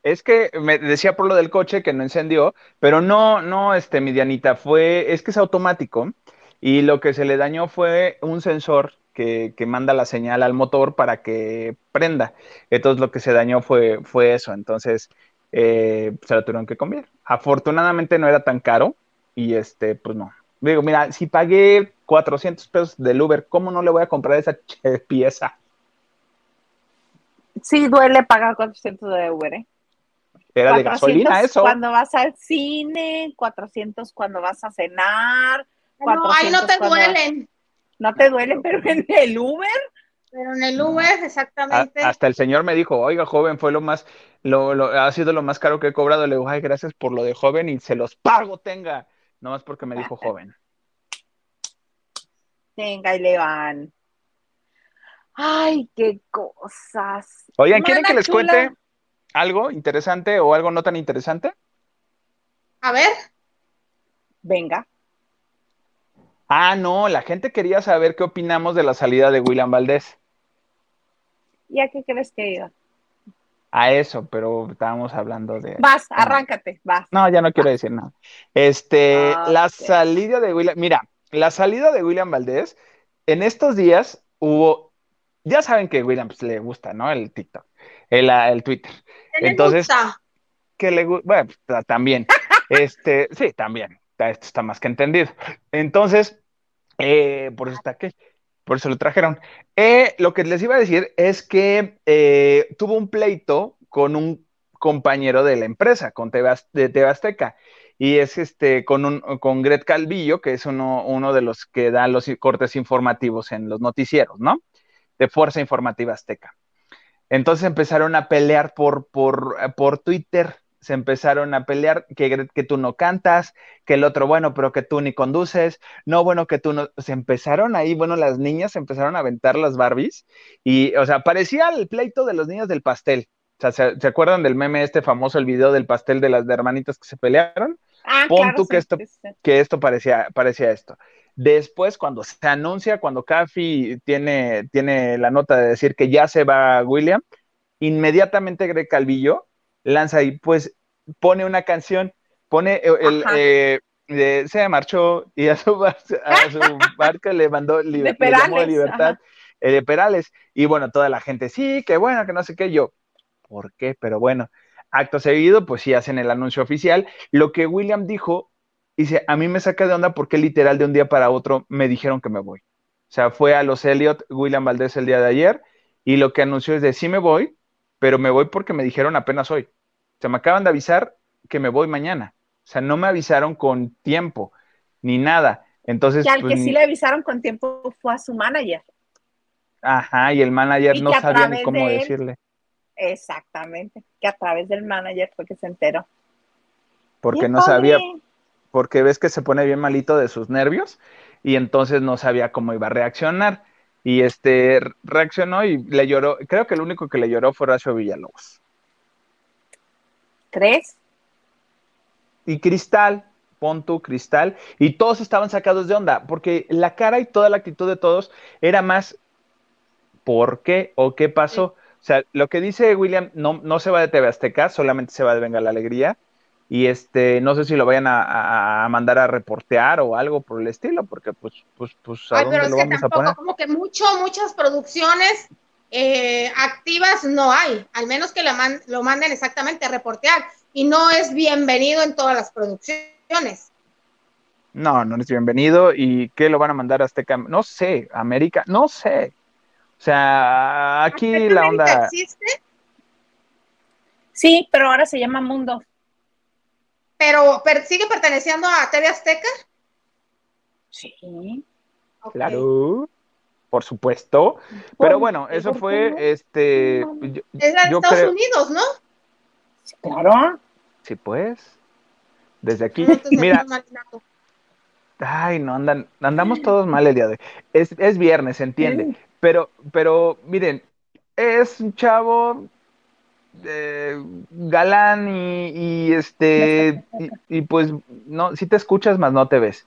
Es que me decía por lo del coche que no encendió, pero no, no, este, mi Dianita, fue, es que es automático y lo que se le dañó fue un sensor que, que manda la señal al motor para que prenda. Entonces lo que se dañó fue, fue eso, entonces eh, se lo tuvieron que cambiar. Afortunadamente no era tan caro y este, pues no. Digo, mira, si pagué 400 pesos del Uber, ¿cómo no le voy a comprar esa pieza? Sí, duele pagar 400 de Uber, ¿eh? Era de 400 gasolina eso. cuando vas al cine, 400 cuando vas a cenar, No, ahí no 400 te cuando- duelen, no te duele, pero en el Uber, pero en el Uber, A- exactamente. hasta el señor me dijo, oiga, joven, fue lo más, lo, lo- ha sido lo más caro que he cobrado. Le digo, ay, gracias por lo de joven y se los pago, tenga. Nomás porque me dijo joven. venga y le van. Ay, qué cosas. Oigan, ¿quieren Mana que les chula. cuente algo interesante o algo no tan interesante? A ver, Venga. Ah, no, la gente quería saber qué opinamos de la salida de William Valdés. ¿Y a qué crees que iba? A eso, pero estábamos hablando de. Vas, arráncate, vas. No, ya no quiero decir nada. Este, Ah, la salida de William, mira, la salida de William Valdés, en estos días hubo, ya saben que William pues, le gusta, ¿no? El TikTok, el, ah, el Twitter. ¿Qué le Entonces, gusta? que le gusta, bueno, pues, ta- también, este, sí, también, esto está más que entendido. Entonces, eh, por eso está aquí, por eso lo trajeron. Eh, lo que les iba a decir es que eh, tuvo un pleito con un compañero de la empresa, con Az- de TV Azteca, y es este, con, un, con Gret Calvillo, que es uno, uno de los que da los cortes informativos en los noticieros, ¿no? De Fuerza Informativa Azteca. Entonces empezaron a pelear por, por, por Twitter, se empezaron a pelear que, que tú no cantas, que el otro, bueno, pero que tú ni conduces, no, bueno, que tú no, se empezaron ahí, bueno, las niñas empezaron a aventar las Barbies y, o sea, parecía el pleito de los niños del pastel. O sea, ¿se, se acuerdan del meme este famoso, el video del pastel de las de hermanitas que se pelearon? Ah, Pon claro, tú que sí, esto- sí, que esto parecía, parecía esto. Después, cuando se anuncia, cuando Cafi tiene, tiene la nota de decir que ya se va William, inmediatamente Greg Calvillo lanza y pues pone una canción, pone eh, el, eh, de- se marchó y a su, a su barca le mandó De le llamó libertad eh, de Perales. Y bueno, toda la gente, sí, que bueno, que no sé qué, yo, ¿por qué? Pero bueno, acto seguido, pues sí hacen el anuncio oficial. Lo que William dijo, dice, a mí me saca de onda porque literal de un día para otro me dijeron que me voy. O sea, fue a los Elliot, William Valdés el día de ayer, y lo que anunció es de, sí me voy, pero me voy porque me dijeron apenas hoy. O sea, me acaban de avisar que me voy mañana. O sea, no me avisaron con tiempo, ni nada. Entonces, Que al pues, que sí le avisaron con tiempo fue a su manager. ajá, y el manager Y no sabía cómo de él- decirle. Exactamente. Que a través del manager fue que se enteró. porque no sabía, porque ves que se pone bien malito de sus nervios y entonces no sabía cómo iba a reaccionar. Y este reaccionó y le lloró. Creo que el único que le lloró fue Horacio Villalobos. ¿Crees? Y Cristal, pon tu Cristal, y todos estaban sacados de onda, porque la cara y toda la actitud de todos era más ¿por qué o qué pasó? O sea, lo que dice William no, no se va de TV Azteca, solamente se va de Venga la Alegría. Y este, no sé si lo vayan a, a- a mandar a reportear o algo por el estilo, porque pues, pues, pues, ¿a Ay, dónde pero es lo que vamos a tampoco, poner? como que mucho, muchas producciones eh, activas no hay, al menos que la man- lo manden exactamente a reportear. Y no es bienvenido en todas las producciones. No, no es bienvenido. ¿Y qué lo van a mandar a Azteca? No sé, América, no sé. O sea, aquí ¿Azteca la onda. existe, Sí, pero ahora se llama Mundo. Pero, per- sigue perteneciendo a TV Azteca. Sí. Claro, por supuesto. Pero bueno, eso ¿por qué fue, este, yo, Es de yo Estados creo, Unidos, ¿no? Sí, claro. sí, pues, desde aquí, Entonces, mira, ay, no, andan, andamos todos mal el día de hoy. Es, es viernes, se entiende, pero, pero, miren, es un chavo eh, galán y, y, este, y, y, pues, no, si te escuchas, más no te ves.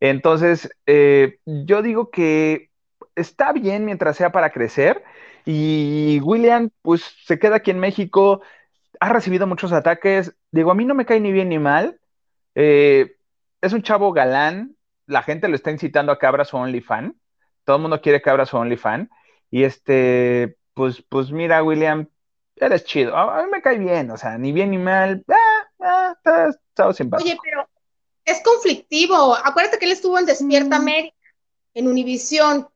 Entonces, eh, yo digo que está bien mientras sea para crecer. Y William, pues se queda aquí en México, ha recibido muchos ataques. Digo, a mí no me cae ni bien ni mal. Eh, es un chavo galán. La gente lo está incitando a que abra su OnlyFans. Todo el mundo quiere que abra su OnlyFans. Y este, pues, pues mira, William, eres chido. A, a mí me cae bien, o sea, ni bien ni mal. Ah, ah, está, está simpático. Oye, pero es conflictivo. Acuérdate que él estuvo en Despierta Mm. América, en Univisión,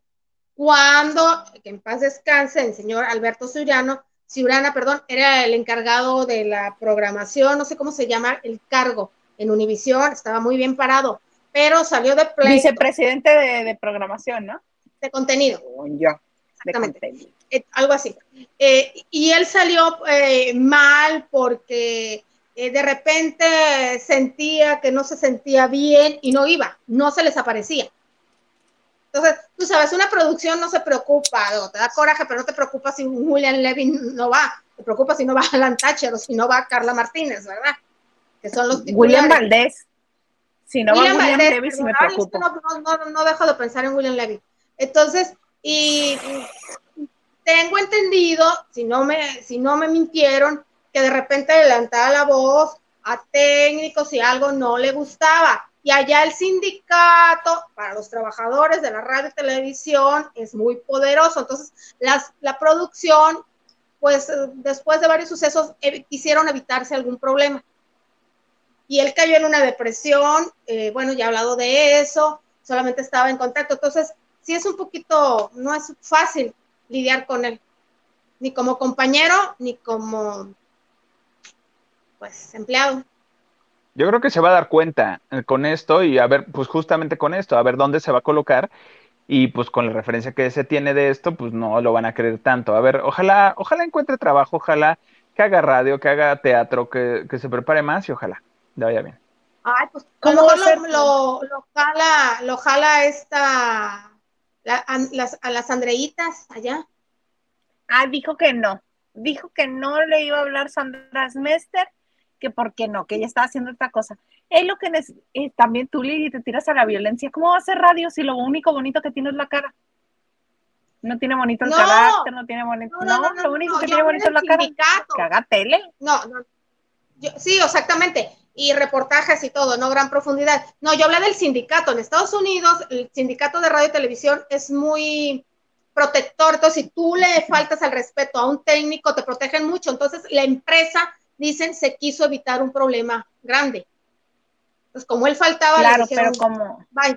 cuando, que en paz descanse, el señor Alberto Ciurano, Ciurana, perdón, era el encargado de la programación, no sé cómo se llama, el cargo en Univisión, estaba muy bien parado, pero salió de pleito Vicepresidente de, de programación, ¿no? de contenido. Según yo. De Exactamente. contenido. Eh, algo así. Eh, y él salió eh, mal porque eh, de repente sentía que no se sentía bien y no iba, no se les aparecía. Entonces, tú sabes, una producción no se preocupa, o te da coraje, pero no te preocupa si William Levy no va, te preocupa si no va Alan Thatcher o si no va Carla Martínez, ¿verdad? Que son los William. Valdés. Si no William va William Valdés, Levy, perdón, me no, no, no, no dejo de pensar en William Levy. Entonces, y tengo entendido, si no me, si no me mintieron, que de repente levantaba la voz a técnicos si algo no le gustaba. Y allá el sindicato para los trabajadores de la radio y televisión es muy poderoso. Entonces, las, la producción, pues después de varios sucesos, quisieron evitarse algún problema. Y él cayó en una depresión, eh, bueno, ya he hablado de eso, solamente estaba en contacto. Entonces, sí es un poquito, no es fácil lidiar con él, ni como compañero, ni como, pues, empleado. Yo creo que se va a dar cuenta eh, con esto y a ver, pues justamente con esto, a ver dónde se va a colocar y pues con la referencia que se tiene de esto, pues no lo van a creer tanto. A ver, ojalá, ojalá encuentre trabajo, ojalá que haga radio, que haga teatro, que, se prepare más y ojalá le vaya bien. Ay, pues ¿cómo lo, lo, lo, jala, lo jala esta a, las, a las Andreitas allá. Ah, dijo que no. Dijo que no le iba a hablar Sandra Smester, que por qué no, que ella estaba haciendo otra cosa. Es lo que eh, también tú, Lili, te tiras a la violencia. ¿Cómo va a hacer radio si lo único bonito que tiene es la cara? No tiene bonito el carácter, no tiene bonito. No, lo único que tiene bonito es la cara. Que haga tele. No, no. sí, exactamente y reportajes y todo, no gran profundidad. No, yo hablé del sindicato. En Estados Unidos, el sindicato de radio y televisión es muy protector. Entonces, si tú le faltas al respeto a un técnico, te protegen mucho. Entonces, la empresa, dicen, se quiso evitar un problema grande. Entonces, como él faltaba, claro, pero como... Bye.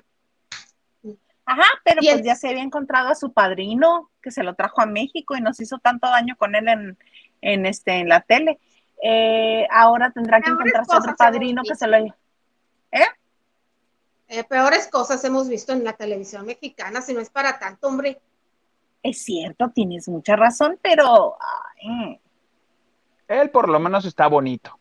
Ajá, pero pues ya se había encontrado a su padrino, que se lo trajo a México y nos hizo tanto daño con él en, en, este, en la tele. Eh, ahora tendrá que encontrarse otro padrino que se lo... ¿Eh? ¿Eh? Peores cosas hemos visto en la televisión mexicana, si no es para tanto, hombre. Es cierto, tienes mucha razón, pero... Él por lo menos está bonito.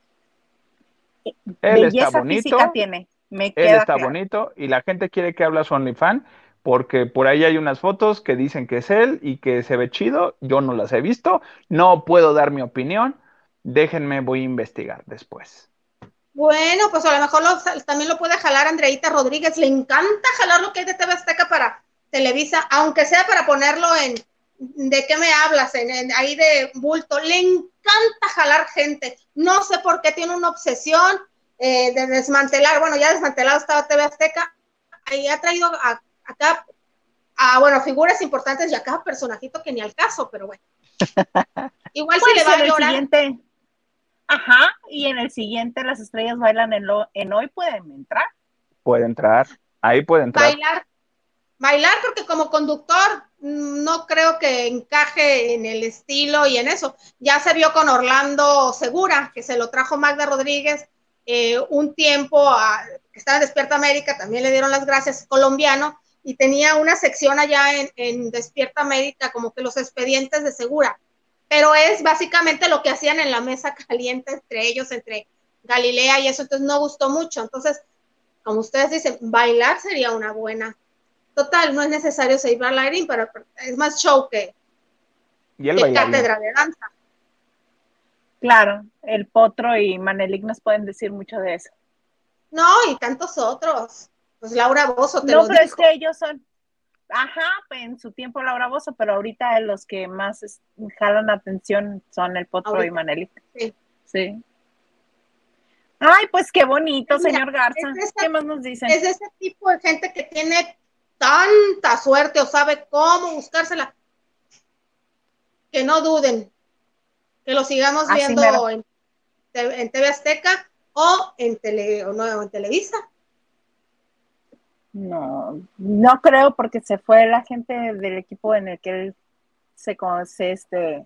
Eh, él está bonito. Tiene. él está bonito y la gente quiere que habla su OnlyFans porque por ahí hay unas fotos que dicen que es él y que se ve chido. Yo no las he visto, no puedo dar mi opinión, Déjenme, voy a investigar después. Bueno, pues a lo mejor también lo puede jalar Andreita Rodríguez. Le encanta jalar lo que hay de TV Azteca para Televisa, aunque sea para ponerlo en, ¿de qué me hablas? En, ahí de bulto. Le encanta jalar gente. No sé por qué tiene una obsesión eh, de desmantelar. Bueno, ya desmantelado estaba TV Azteca. Ahí ha traído acá a, bueno, figuras importantes y a cada personajito que ni al caso, pero bueno. Igual si le va a llorar. Ajá, y en el siguiente las estrellas bailan en, lo, en hoy, pueden entrar. Puede entrar, ahí puede entrar. Bailar, bailar porque como conductor mm, no creo que encaje en el estilo y en eso. Ya se vio con Orlando Segura, que se lo trajo Magda Rodríguez eh, un tiempo, a, que estaba en Despierta América, también le dieron las gracias, colombiano, y tenía una sección allá en, en Despierta América, como que los expedientes de Segura pero es básicamente lo que hacían en la mesa caliente entre ellos, entre Galilea y eso, entonces no gustó mucho. Entonces, como ustedes dicen, bailar sería una buena. Total, no es necesario seguir bailarín, pero es más show que, ¿Y el cátedra de danza. Claro, el Potro y Manelik nos pueden decir mucho de eso. No, y tantos otros. Pues Laura Bozo te no, lo pero es que ellos son, Ajá, en su tiempo Laura Bozo, pero ahorita los que más jalan atención son el Potro y Manelita. Sí. sí. Ay, pues qué bonito, señor Garza. ¿Qué más nos dicen? Es ese tipo de gente que tiene tanta suerte o sabe cómo buscársela. Que no duden, que lo sigamos viendo en, en, TV Azteca o en, tele, o no, en Televisa. No, no creo porque se fue la gente del equipo en el que él se, se, este,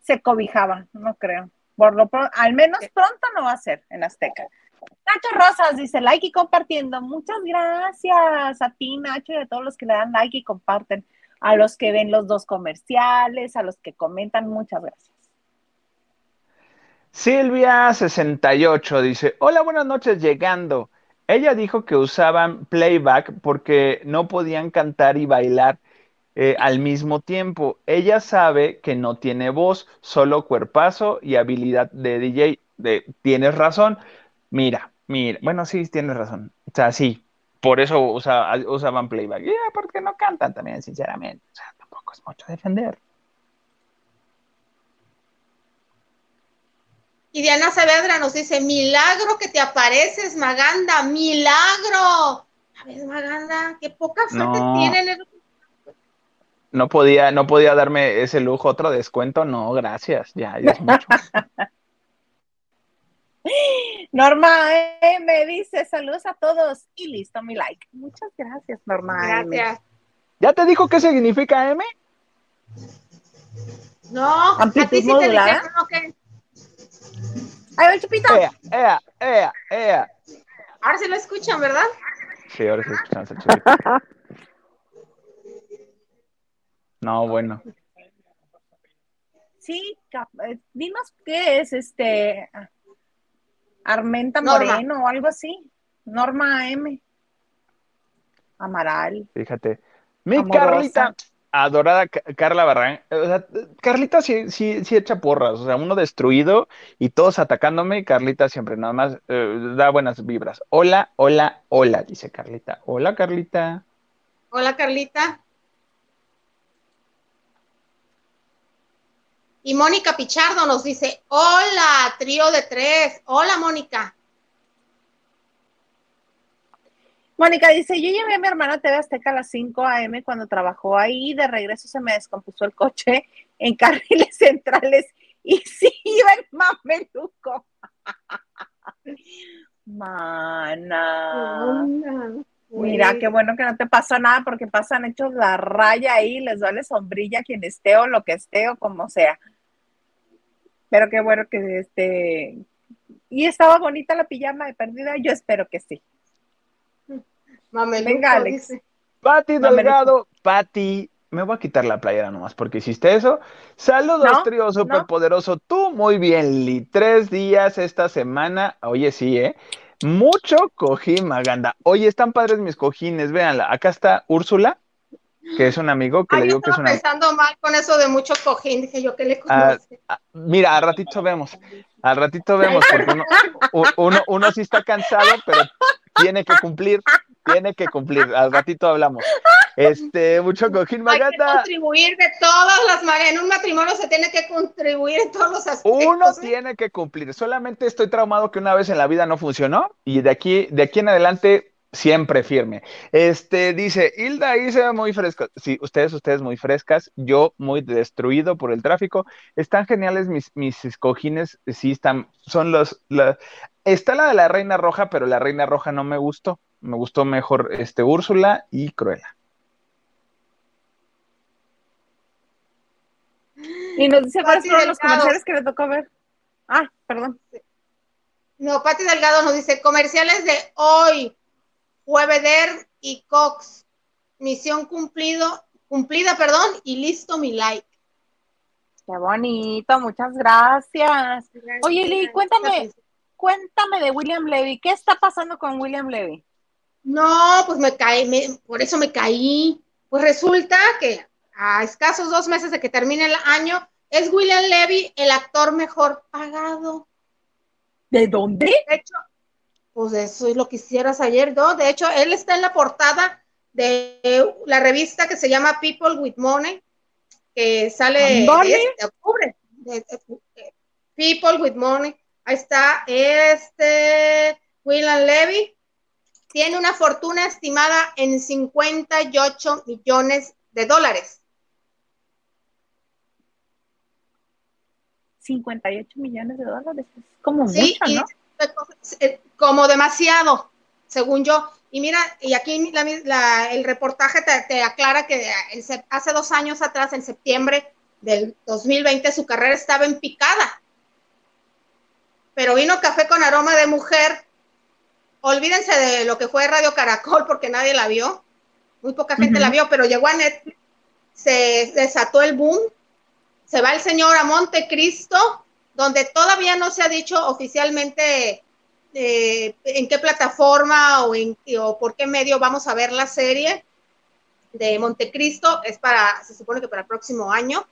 se cobijaba, no creo. Por lo al menos pronto no va a ser en Azteca. Nacho Rosas dice like y compartiendo. Muchas gracias a ti, Nacho, y a todos los que le dan like y comparten. A los que ven los dos comerciales, a los que comentan, muchas gracias. Silvia68 dice: Hola, buenas noches, llegando. Ella dijo que usaban playback porque no podían cantar y bailar eh, al mismo tiempo. Ella sabe que no tiene voz, solo cuerpazo y habilidad de DJ. Tienes razón. Mira, mira. Bueno, sí, tienes razón. O sea, sí. Por eso usaban playback. Porque no cantan también, sinceramente. O sea, tampoco es mucho defender. Y Diana Saavedra nos dice, milagro que te apareces, Maganda, milagro. A ver, Maganda, qué poca fe No. tienen. No podía, no podía darme ese lujo, otro descuento, no, gracias, ya, ya es mucho. Norma E me dice saludos a todos y listo mi like. Muchas gracias, Norma M. Gracias. ¿Ya te dijo qué significa M? No, a ti sí te dijeron. Que Ay, ver, Chupito. Ea, ea, ea, ea. ahora sí lo escuchan, ¿verdad? Sí, ahora sí chiquito. No, bueno. Sí, cap- eh, dinos qué es este Armenta Norma. Moreno o algo así. Norma M. Amaral. Fíjate. Mi Amorosa. Carlita, adorada Ca- Carla Barran. Sea, Carlita sí, sí, sí echa porras. O sea, uno destruido y todos atacándome. Carlita siempre nada más eh, da buenas vibras. Hola, hola, hola, dice Carlita. Hola, Carlita. Hola, Carlita. Y Mónica Pichardo nos dice, hola, trío de tres. Hola, Mónica. Mónica dice, yo llevé a mi hermana a TV Azteca a las 5 a.m. cuando trabajó ahí, de regreso se me descompuso el coche en carriles centrales y sí iba en mameluco. Mana. Mira, qué bueno que no te pasa nada porque pasan hechos la raya ahí, les duele sombrilla quien esté o lo que esté o como sea. Pero qué bueno que este... Y estaba bonita la pijama de perdida, yo espero que sí. Mameluco, Venga, Alex. dice. Pati Mameluco. Delgado, Pati, me voy a quitar la playera nomás porque hiciste eso. Saludos, No, trío superpoderoso. Tú muy bien, Li. Tres días esta semana. Oye, sí, ¿eh? Mucho cojín, Maganda. Oye, están padres mis cojines, véanla. Acá está Úrsula, que es un amigo que Ay, le yo digo que es estaba una. pensando mal con eso de mucho cojín. Dije yo, ¿qué le Ah, conoce? ah, mira, al ratito vemos. Al ratito vemos, porque uno, uno sí está cansado, pero tiene que cumplir. Tiene que cumplir. Al ratito hablamos. Este, mucho cojín, Hay que contribuir de todas las maneras. En un matrimonio se tiene que contribuir en todos los aspectos. Uno ¿eh? tiene que cumplir. Solamente estoy traumado que una vez en la vida no funcionó y de aquí, de aquí en adelante siempre firme. Este dice, Hilda ahí se ve muy fresca. Sí, ustedes, ustedes muy frescas. Yo muy destruido por el tráfico. Están geniales mis, mis cojines. Sí, están, son los, la- está la de la Reina Roja, pero la Reina Roja no me gustó. Me gustó mejor este Úrsula y Cruella. Y nos dice cuáles fueron los comerciales que le tocó ver. Ah, perdón. No, Pati Delgado nos dice comerciales de hoy, Jueveder y Cox. Misión cumplido, cumplida, perdón, y listo mi like. Qué bonito, muchas gracias. Oye, Lee, cuéntame. Cuéntame de William Levy. ¿Qué está pasando con William Levy? No, pues me caí, me- por eso me caí. Pues resulta que a escasos dos meses de que termine el año, es William Levy el actor mejor pagado. ¿De dónde? De hecho, pues eso es lo que hicieras ayer, ¿no? De hecho, él está en la portada de la revista que se llama People with Money, que sale de, de octubre. People with Money. Ahí está este William Levy. Tiene una fortuna estimada en 58 millones de dólares. 58 millones de dólares. Es como Sí, mucho, ¿no? como demasiado, según yo. Y mira, y aquí la- la- el reportaje te, te aclara que hace dos años atrás, en septiembre del 2020, su carrera estaba en picada. Pero vino Café con Aroma de Mujer. Olvídense de lo que fue Radio Caracol porque nadie la vio. Muy poca gente la vio, pero llegó a Netflix, se desató el boom. Se va el señor a Montecristo, donde todavía no se ha dicho oficialmente eh, en qué plataforma o, en, o por qué medio vamos a ver la serie de Montecristo. Es para, se supone que para el próximo año.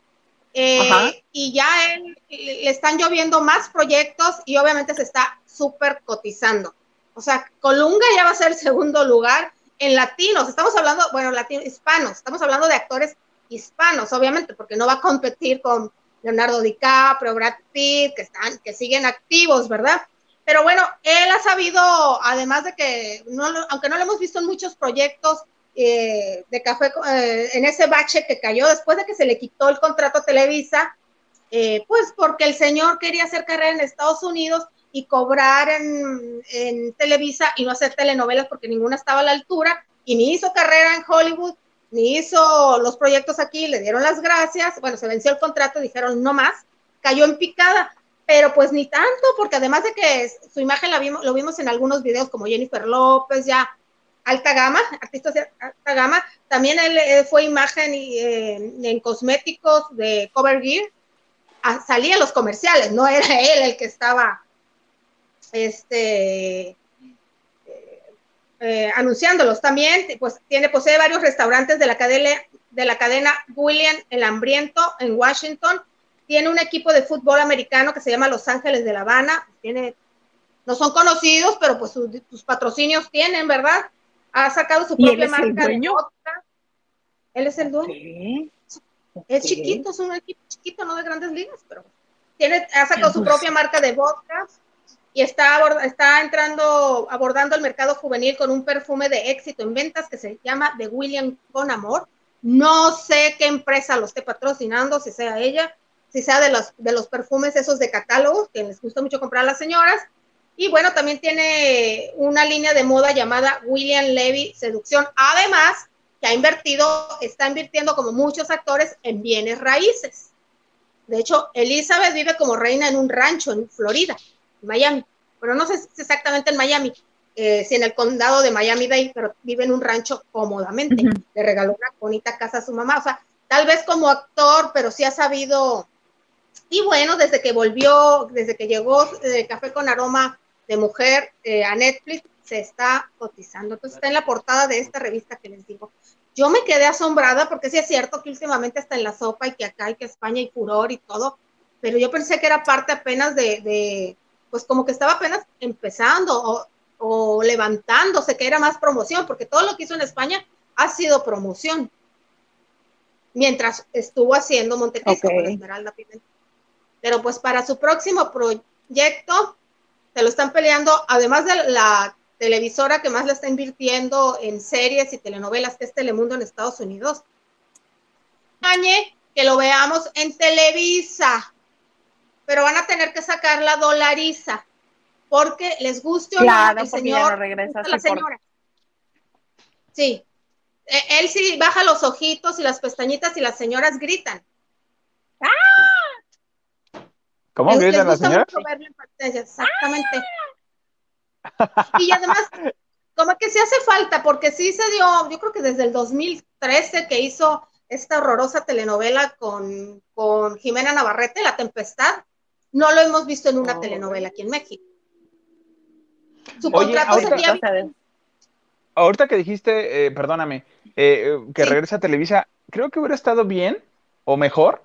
Eh, y ya él, le están lloviendo más proyectos y obviamente se está súper cotizando. O sea, Colunga ya va a ser segundo lugar en latinos. Estamos hablando, bueno, latinos, hispanos. Estamos hablando de actores hispanos, obviamente, porque no va a competir con Leonardo DiCaprio, Brad Pitt, que están, que siguen activos, ¿verdad? Pero bueno, él ha sabido, además de que, aunque no lo hemos visto en muchos proyectos eh, de café, eh, en ese bache que cayó después de que se le quitó el contrato a Televisa, eh, pues porque el señor quería hacer carrera en Estados Unidos y cobrar en, en, Televisa y no hacer telenovelas porque ninguna estaba a la altura y ni hizo carrera en Hollywood, ni hizo los proyectos aquí, le dieron las gracias, bueno, se venció el contrato, dijeron no más, cayó en picada, pero pues ni tanto, porque además de que su imagen la vimos, lo vimos en algunos videos como Jennifer López, ya alta gama, artistas de alta gama, también él, fue imagen eh, en cosméticos de Cover Gear, ah, salía en los comerciales, no era él el que estaba este eh, anunciándolos. También, pues, tiene, posee varios restaurantes de la cadena, de la cadena William el Hambriento en Washington. Tiene un equipo de fútbol americano que se llama Los Ángeles de La Habana. Tiene, no son conocidos, pero pues sus, patrocinios tienen, ¿verdad? Ha sacado su propia marca de vodka. Él es el dueño. Es chiquito, es un equipo chiquito, no de grandes ligas, pero tiene, ha sacado su propia marca de vodka y está, está entrando, abordando el mercado juvenil con un perfume de éxito en ventas que se llama The William Con Amor. No sé qué empresa lo esté patrocinando, si sea ella, si sea de los, de los perfumes esos de catálogo, que les gusta mucho comprar a las señoras. Y bueno, también tiene una línea de moda llamada William Levy Seducción. Además, que ha invertido, está invirtiendo como muchos actores en bienes raíces. De hecho, Elizabeth vive como reina en un rancho en Florida. Miami. Bueno, no sé si exactamente en Miami, eh, si en el condado de Miami-Dade, pero vive en un rancho cómodamente. Le regaló una bonita casa a su mamá. O sea, tal vez como actor, pero sí ha sabido. Y bueno, desde que volvió, desde que llegó de Café con Aroma de Mujer eh, a Netflix, se está cotizando. Entonces está en la portada de esta revista que les digo. Yo me quedé asombrada porque sí es cierto que últimamente está en la sopa y que acá y que España y furor y todo, pero yo pensé que era parte apenas de pues como que estaba apenas empezando o, levantándose, que era más promoción, porque todo lo que hizo en España ha sido promoción. Mientras estuvo haciendo Montecristo con Esmeralda Pimentel. Pero pues para su próximo proyecto, se lo están peleando, además de la televisora que más le está invirtiendo en series y telenovelas, que es Telemundo en Estados Unidos. Que lo veamos en Televisa pero van a tener que sacar la dolariza, porque les guste o no, el señor, regresa la señora. Sí, e, él sí baja los ojitos y las pestañitas y las señoras gritan. ¡Ah! ¿Cómo gritan las señoras? Exactamente. Y además, como que sí hace falta, porque sí se dio, yo creo que desde el 2013 que hizo esta horrorosa telenovela con, con Jimena Navarrete, La Tempestad, no lo hemos visto en una telenovela aquí en México. Su contrato ahorita, Ahorita que dijiste, eh, perdóname, eh, que regresa a Televisa, creo que hubiera estado bien o mejor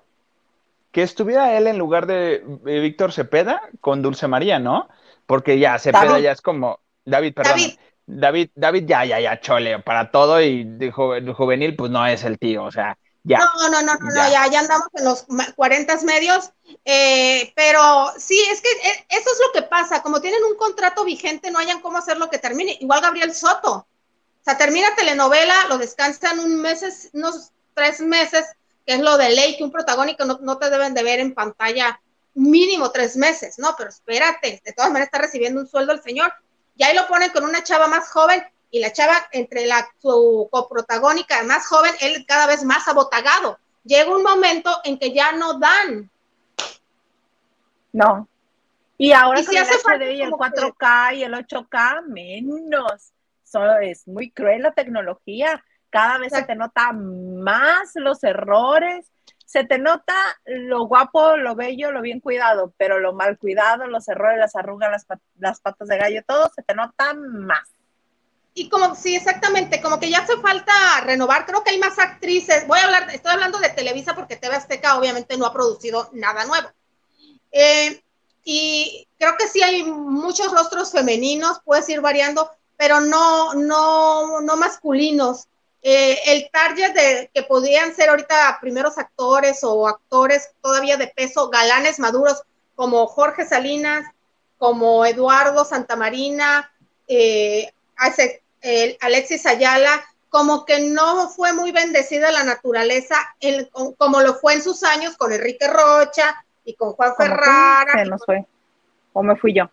que estuviera él en lugar de Víctor Cepeda con Dulce María, ¿no? Porque ya Cepeda ya es como David, perdón. David. David, ya, ya, ya, chole, para todo y de juvenil, pues no es el tío, o sea, no, no, no, no, ya. ya, andamos en los 40 medios, eh, pero sí, es que eh, eso es lo que pasa, como tienen un contrato vigente, no hayan cómo hacer lo que termine, igual Gabriel Soto, o sea, termina telenovela, lo descansan un mes, unos tres meses, que es lo de ley, que un protagónico no, no te deben de ver en pantalla mínimo tres meses, ¿no? Pero espérate, de todas maneras está recibiendo un sueldo el señor, y ahí lo ponen con una chava más joven, y la chava entre la su coprotagónica más joven, él cada vez más abotagado. Llega un momento en que ya no dan. No. Y ahora si hace falta y el 4K y el 8K, menos. es muy cruel la tecnología. Cada vez se te nota más los errores. Se te nota lo guapo, lo bello, lo bien cuidado, pero lo mal cuidado, los errores, las arrugas, las, las patas de gallo, todo se te nota más y como, sí, exactamente, como que ya hace falta renovar, creo que hay más actrices, voy a hablar, estoy hablando de Televisa porque TV Azteca obviamente no ha producido nada nuevo. Eh, y creo que sí hay muchos rostros femeninos, puedes ir variando, pero no, no, no masculinos. eh, el target de que podían ser ahorita primeros actores o actores todavía de peso, galanes maduros, como Jorge Salinas, como Eduardo Santamarina, eh, hace- el Alexis Ayala, como que no fue muy bendecida la naturaleza, como lo fue en sus años con Enrique Rocha y con Juan Como tú, Ferrara. Se nos fue. O me fui yo.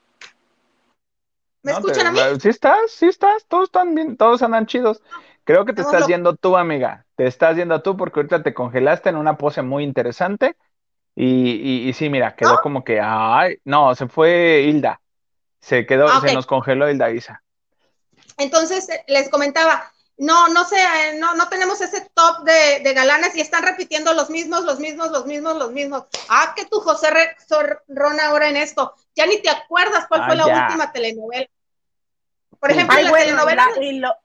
¿Me No, escuchan te- a mí? Sí estás, sí estás, todos están bien, todos andan chidos. Creo que te Estamos estás yendo tú, amiga. Te estás yendo tú porque ahorita te congelaste en una pose muy interesante. Y, y, y sí, mira, quedó ¿No? como que, ay, no, se fue Hilda. Se quedó, Ah, se nos congeló Hilda Isa. Entonces eh, les comentaba, no, no sé, eh, no, no tenemos ese top de, de galanes y están repitiendo los mismos, los mismos, los mismos, los mismos. Ah, que tu José Re- Rona ahora en esto. Ya ni te acuerdas cuál Ah, fue la ya. última telenovela. Por ejemplo, Ay, la bueno, telenovela. la- y, lo,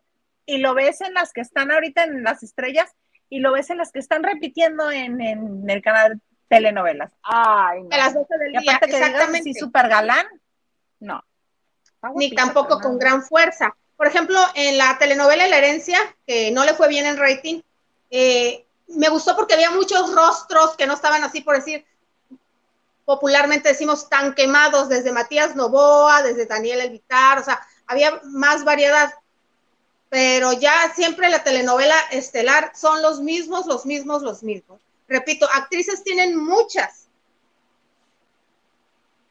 y lo ves en las que están ahorita en las estrellas y lo ves en las que están repitiendo en, en el canal de telenovelas. Ay, no. a las 12 del Y día, aparte que digas exactamente. así súper galán, no. Ni tampoco con gran fuerza. Por ejemplo, en la telenovela La Herencia, que no le fue bien en rating, eh, me gustó porque había muchos rostros que no estaban así por decir, popularmente decimos tan quemados, desde Matías Novoa, desde Daniel Elvitar, o sea, había más variedad. Pero ya siempre la telenovela estelar son los mismos, los mismos, los mismos. Repito, actrices tienen muchas,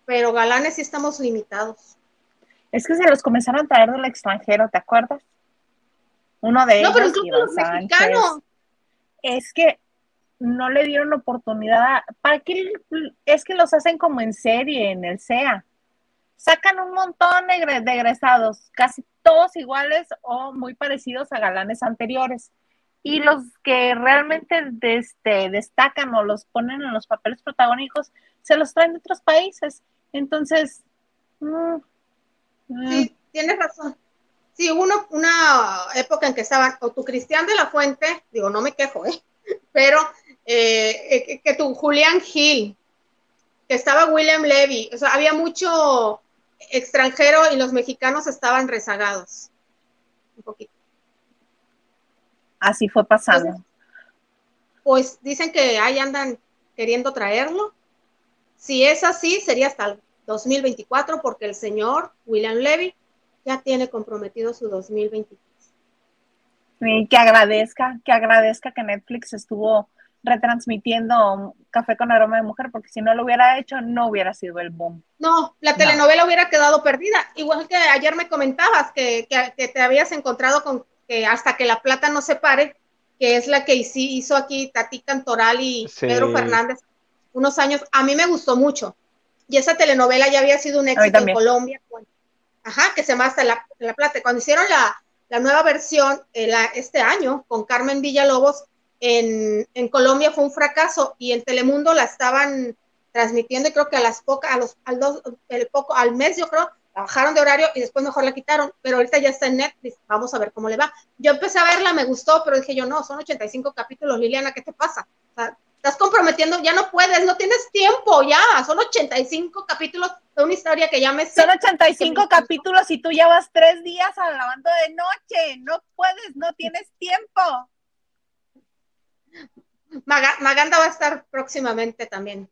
pero galanes sí estamos limitados. Es que se los comenzaron a traer del extranjero, ¿te acuerdas? Uno de No, pero ellos, incluso Iván los Sánchez. mexicanos. Es que no le dieron oportunidad. ¿Para qué? Es que los hacen como en serie, en el SEA. Sacan un montón de egre- de egresados, casi todos iguales o muy parecidos a galanes anteriores. Y los que realmente de- este, destacan o los ponen en los papeles protagónicos, se los traen de otros países. Entonces, mm, mm, Sí, tienes razón. Sí, hubo uno- una época en que estaban, o tu Cristian de la Fuente, digo, no me quejo, ¿eh? Pero eh, eh, que, que tu Julián Gil, que estaba William Levy, o sea, había mucho extranjero y los mexicanos estaban rezagados. Un poquito. así fue pasando. Pues dicen que ahí andan queriendo traerlo. Si es así, sería hasta el 2024, porque el señor William Levy ya tiene comprometido su 2023. Y que agradezca, que agradezca que Netflix estuvo retransmitiendo Café con Aroma de Mujer, porque si no lo hubiera hecho, no hubiera sido el boom. No, la telenovela hubiera quedado perdida. Igual que ayer me comentabas que, que- que te habías encontrado con que hasta que la plata no se pare, que es la que hizo, hizo aquí Tati Cantoral y Sí. Pedro Fernández unos años. A mí me gustó mucho. Y esa telenovela ya había sido un éxito en. Colombia. ajá, que se llama Hasta la, la Plata. Cuando hicieron la, la nueva versión eh, la- este año con Carmen Villalobos, en, en Colombia fue un fracaso y en Telemundo la estaban transmitiendo y creo que a las pocas, a los, al dos, el poco, al mes yo creo, la bajaron de horario y después mejor la quitaron, pero ahorita ya está en Netflix, vamos a ver cómo le va. Yo empecé a verla, me gustó, pero dije yo, no, son 85 capítulos, Liliana, ¿qué te pasa? O sea, estás comprometiendo, ya no puedes, no tienes tiempo, ya, son 85 capítulos de una historia que ya me sé. Son 85 capítulos y tú llevas tres días alabando de noche. No puedes, no tienes tiempo. Maga- Maganda va a estar próximamente también.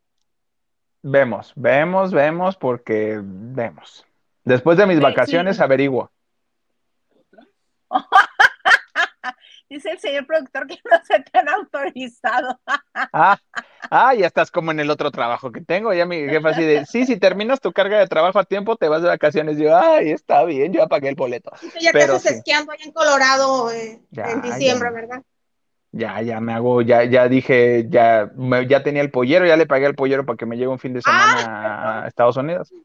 Vemos, vemos, vemos, porque vemos. Después de mis Sí, vacaciones sí. averiguo. Dice el señor productor que no se te han autorizado. Ah, ah, ya estás como en el otro trabajo que tengo. Ya mi jefa así de, sí, si terminas tu carga de trabajo a tiempo, te vas de vacaciones. Yo, ay, está bien, yo apagué el boleto. Tú ya Pero haces sí. esquiando allá en Colorado eh, Ya, en diciembre, ya. ¿verdad? Ya, ya me hago, ya, ya dije, ya, me- ya tenía el pollero, ya le pagué al pollero para que me llegue un fin de semana a Estados Unidos.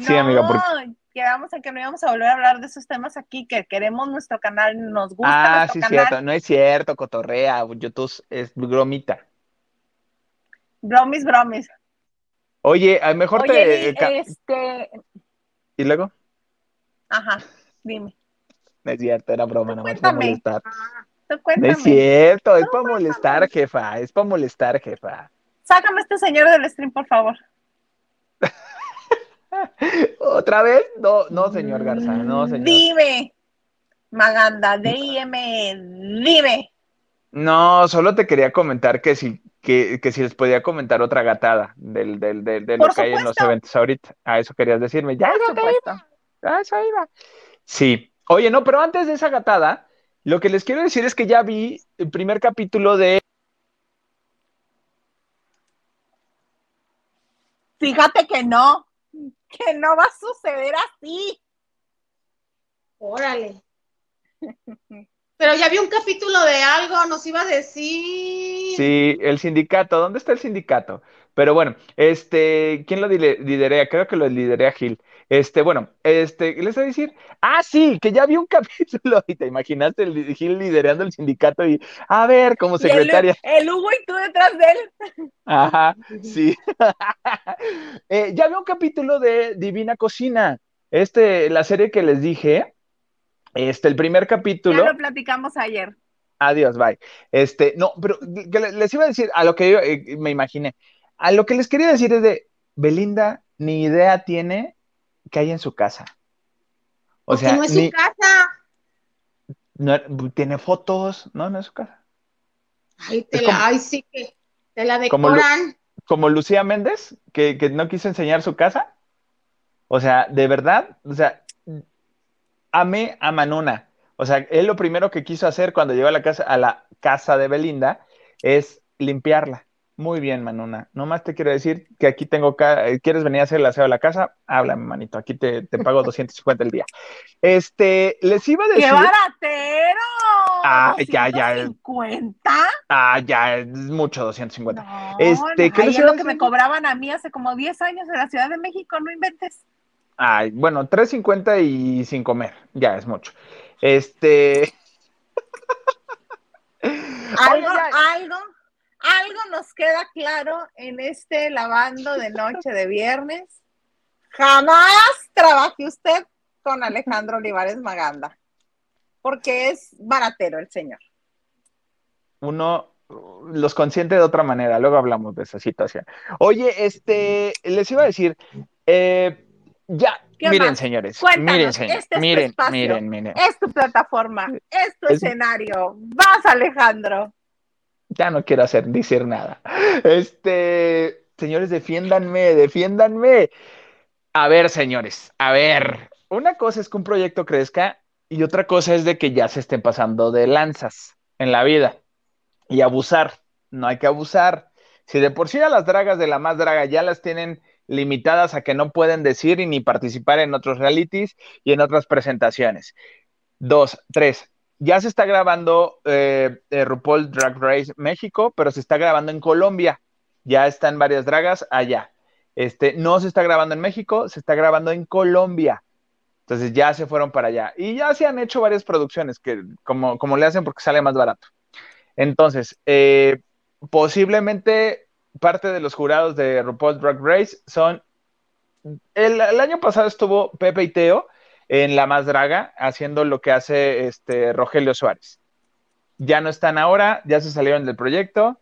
Sí, amiga, porque quedamos en que no íbamos a volver a hablar de esos temas aquí, que queremos nuestro canal, nos gusta Ah, nuestro sí, canal. cierto. No es cierto, cotorrea. YouTube es bromita. Bromis, bromis. Oye, a lo mejor Oye, te. Este, ¿Y luego? ajá, dime, No es cierto, era broma, nada más para molestar. tú No es cierto, es para molestar, jefa. Es para molestar, jefa. Sácame a este señor del stream, por favor. ¿Otra vez? No, no, señor Garza, no, señor. Dime, Maganda, D-I-M, dime. No, solo te quería comentar que si, que, que si les podía comentar otra gatada del, del, del, de lo Por que hay en los eventos ahorita. A eso querías decirme. Ya, Por ya supuesto. iba, a eso iba. Sí. Oye, no, pero antes de esa gatada, lo que les quiero decir es que ya vi el primer capítulo de Fíjate que no, que no va a suceder así. Órale. Pero ya vi un capítulo de algo, nos iba a decir. Sí, el sindicato. ¿Dónde está el sindicato? Pero bueno, este, ¿quién lo liderea? Creo que lo liderea Gil. Este, bueno, este, les voy a decir, ah, sí, que ya vi un capítulo y te imaginaste el Gil liderando el sindicato y, a ver, como el, secretaria. el Hugo y tú detrás de él. Ajá, sí. Eh, ya vi un capítulo de Divina Cocina. Este, la serie que les dije, este, el primer capítulo. Ya lo platicamos ayer. Adiós, bye. Este, no, pero les iba a decir a lo que yo eh, me imaginé. A lo que les quería decir es de Belinda ni idea tiene que hay en su casa. O Porque sea, no es ni- su casa. no- tiene fotos, no, no es su casa. Ay, te la, como- ay, sí que te la Como decoran. Como Lucía Méndez, que, que no quiso enseñar su casa. O sea, de verdad, o sea, amé a Manuna. O sea, él lo primero que quiso hacer cuando llegó a la casa, a la casa de Belinda es limpiarla. Muy bien, Manuna. Nomás te quiero decir que aquí tengo, ca- eh, ¿quieres venir a hacer el aseo a la casa? Háblame, manito. Aquí te, te pago 250 el día. Este, les iba a decir. ¡Qué baratero! Ah, ya, ya. ¿250? Ah, ya, es mucho 250. No, Este, no, ¿qué les es iba a lo que me cobraban a mí hace como 10 años en la Ciudad de México, no inventes. Ay, bueno, 350 y sin comer. Ya es mucho. Este. Algo, algo, algo nos queda claro en este lavando de noche de viernes. Jamás trabaje usted con Alejandro Olivares Maganda, porque es baratero el señor. uno los consiente de otra manera. Luego hablamos de esa situación. Oye, este, les iba a decir, eh, ya, ¿Qué miren, más? señores, Cuéntanos, miren, señores, este es tu miren, espacio. miren, miren. Es tu plataforma, es tu Es- escenario. Vas, Alejandro. Ya no quiero hacer, decir nada. Este, señores, defiéndanme, defiéndanme. A ver, señores, a ver. Una cosa es que un proyecto crezca y otra cosa es de que ya se estén pasando de lanzas en la vida y abusar. No hay que abusar. Si de por sí a las dragas de la más draga ya las tienen limitadas a que no pueden decir y ni participar en otros realities y en otras presentaciones. Dos, tres. Ya se está grabando eh, eh, RuPaul Drag Race México, pero se está grabando en Colombia. Ya están varias dragas allá. Este, no se está grabando en México, se está grabando en Colombia. Entonces ya se fueron para allá. Y ya se han hecho varias producciones que como, como le hacen porque sale más barato. Entonces, eh, posiblemente parte de los jurados de RuPaul Drag Race son... El, el año pasado estuvo Pepe y Teo en La Más Draga haciendo lo que hace este Rogelio Suárez. Ya no están ahora, ya se salieron del proyecto.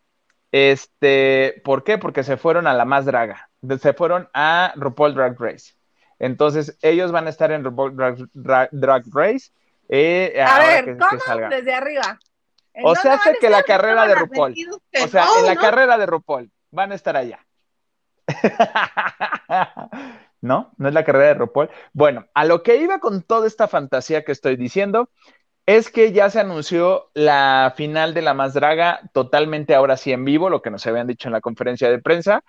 Este, ¿por qué? Porque se fueron a La Más Draga. Se fueron a RuPaul Drag Race. Entonces, ellos van a estar en RuPaul Drag, Drag- Drag Race. eh, A ver, que- ¿cómo? Desde arriba. ¿En O sea, hace que la carrera de RuPaul. O sea, en la ¿no? carrera de RuPaul van a estar allá. ¿No? ¿No es la carrera de RuPaul? Bueno, a lo que iba con toda esta fantasía que estoy diciendo es que ya se anunció la final de la más draga totalmente ahora sí en vivo, lo que nos habían dicho en la conferencia de prensa.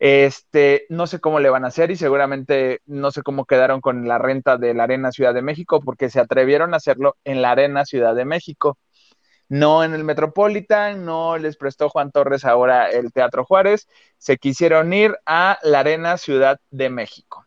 Este, no sé cómo le van a hacer y seguramente no sé cómo quedaron con la renta de la Arena Ciudad de México porque se atrevieron a hacerlo en la Arena Ciudad de México no en el Metropolitan, no les prestó Juan Torres ahora el Teatro Juárez, se quisieron ir a la Arena Ciudad de México.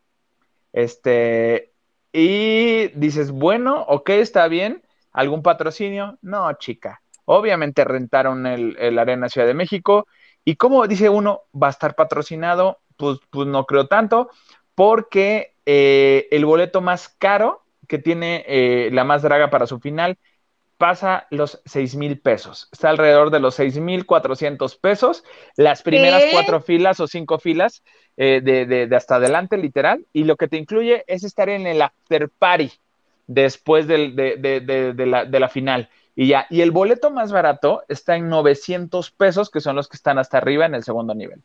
Este, y dices, bueno, ok, está bien, ¿algún patrocinio? No, chica, obviamente rentaron el, el Arena Ciudad de México, y como dice uno, va a estar patrocinado, pues, pues no creo tanto, porque eh, el boleto más caro que tiene eh, la más draga para su final pasa los 6 mil pesos. Está alrededor de los 6 mil 400 pesos. Las primeras ¿Qué? cuatro filas o cinco filas eh, de, de- de hasta adelante, literal. Y lo que te incluye es estar en el after party después del- de la, de la final. Y ya. Y el boleto más barato está en 900 pesos, que son los que están hasta arriba en el segundo nivel.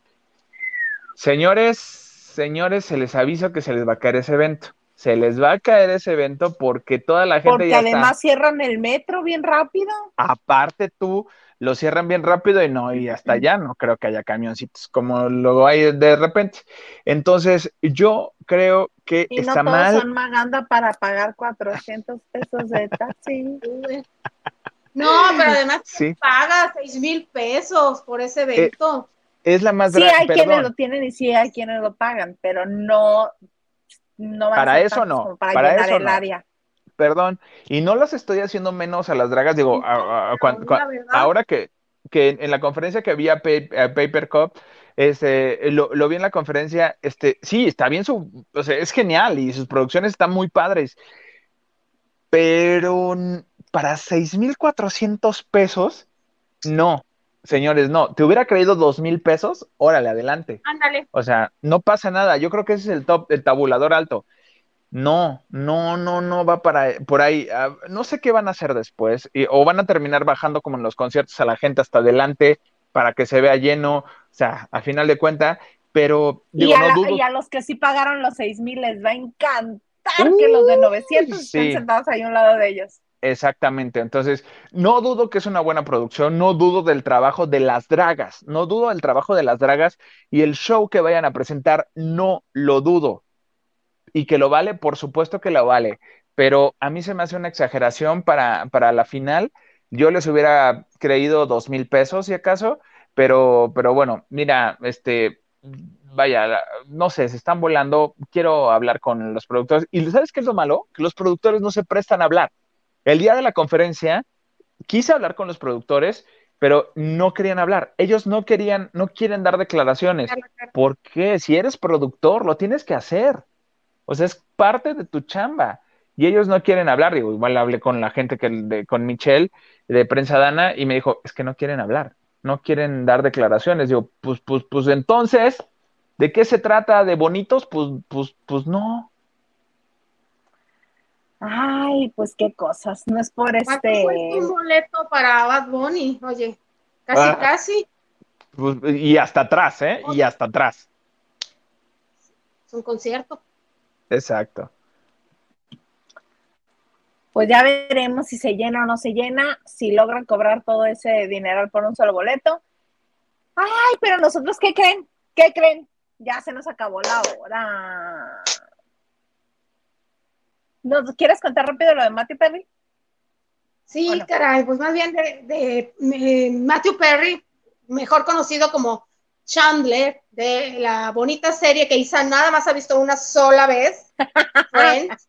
Señores, señores, se les aviso que se les va a caer ese evento. Se les va a caer ese evento porque toda la gente Porque ya además está. cierran el metro bien rápido. Aparte tú, lo cierran bien rápido y no, y hasta allá no creo que haya camioncitos como luego hay de repente. Entonces, yo creo que Y no está todos mal. son maganda para pagar 400 pesos de taxi. No, pero además Sí, paga seis mil pesos por ese evento. es la más Sí hay quienes lo tienen y sí hay quienes lo pagan, pero no, no van Para eso no, para, para eso el no. área. perdón, y no las estoy haciendo menos a las dragas, digo, a- a- ahora que, que en, en la conferencia que había Paper Cup, este, lo, lo vi en la conferencia, este, sí, está bien su, o sea, es genial y sus producciones están muy padres, pero para 6,400 pesos, no, señores, no, te hubiera creído 2,000 pesos, órale, adelante. Ándale. O sea, no pasa nada. Yo creo que ese es el top, el tabulador alto. No, no, no, no va para por ahí. Ah, no sé qué van a hacer después. y- o van a terminar bajando como en los conciertos a la gente hasta adelante para que se vea lleno. O sea, a final de cuenta, pero Y digo, a, no la- dudo. y a los que sí pagaron los 6 mil les va a encantar que los de 900 sí. estén sentados ahí a un lado de ellos. Exactamente. Entonces, no dudo que es una buena producción, no dudo del trabajo de las dragas, no dudo del trabajo de las dragas y el show que vayan a presentar, no lo dudo. Y que lo vale, por supuesto que lo vale, pero a mí se me hace una exageración para, para la final. Yo les hubiera creído dos mil pesos, si acaso, pero, pero bueno, mira, este, vaya, no sé, se están volando. Quiero hablar con los productores. ¿Y sabes qué es lo malo? Que los productores no se prestan a hablar. El día de la conferencia quise hablar con los productores, pero no querían hablar. Ellos no querían, no quieren dar declaraciones. ¿Por qué? Si eres productor, lo tienes que hacer. O sea, es parte de tu chamba. Y ellos no quieren hablar. Digo, igual hablé con la gente que de- con Michelle de Prensa Dana y me dijo, es que no quieren hablar, no quieren dar declaraciones. Digo, pues, pues, pues entonces, ¿de qué se trata? ¿De bonitos? Pues, pues, pues no. Ay, pues qué cosas. No es por ¿Cuánto este. un boleto para Bad Bunny? Oye, casi, Ah. casi. Pues, y hasta atrás, ¿eh? Y hasta atrás. Es un concierto. Exacto. Pues ya veremos si se llena o no se llena, si logran cobrar todo ese dinero por un solo boleto. Ay, pero nosotros, ¿qué creen? ¿Qué creen? Ya se nos acabó la hora. ¿Nos quieres contar rápido lo de Matthew Perry? Sí, caray, pues más bien de, de, eh, Matthew Perry, mejor conocido como Chandler, de la bonita serie que Isa nada más ha visto una sola vez, Friends.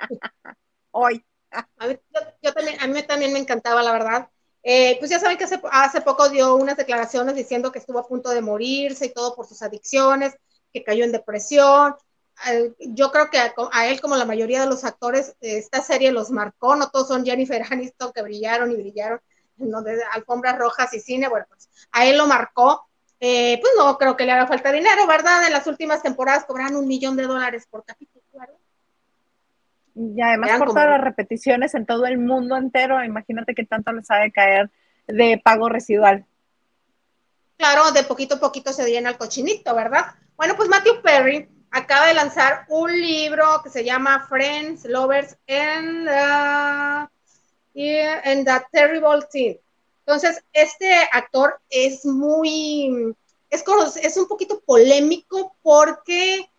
Hoy. A mí, yo, yo también, a mí también me encantaba, la verdad. Eh, pues ya saben que hace, hace poco dio unas declaraciones diciendo que estuvo a punto de morirse y todo por sus adicciones, que cayó en depresión. Yo creo que a, a, él, como la mayoría de los actores, esta serie los marcó, no todos son Jennifer Aniston que brillaron y brillaron donde alfombras rojas y cine, bueno, pues a él lo marcó. Eh, pues no creo que le haga falta dinero, ¿verdad? En las últimas temporadas cobran un millón de dólares por capítulo, claro. Y además Eran por como... todas las repeticiones en todo el mundo entero, imagínate que tanto les ha de caer de pago residual. Claro, de poquito a poquito se llena el cochinito, ¿verdad? Bueno, pues Matthew Perry acaba de lanzar un libro que se llama Friends, Lovers and, uh, and the Terrible Thing. Entonces, este actor es muy, es, es un poquito polémico porque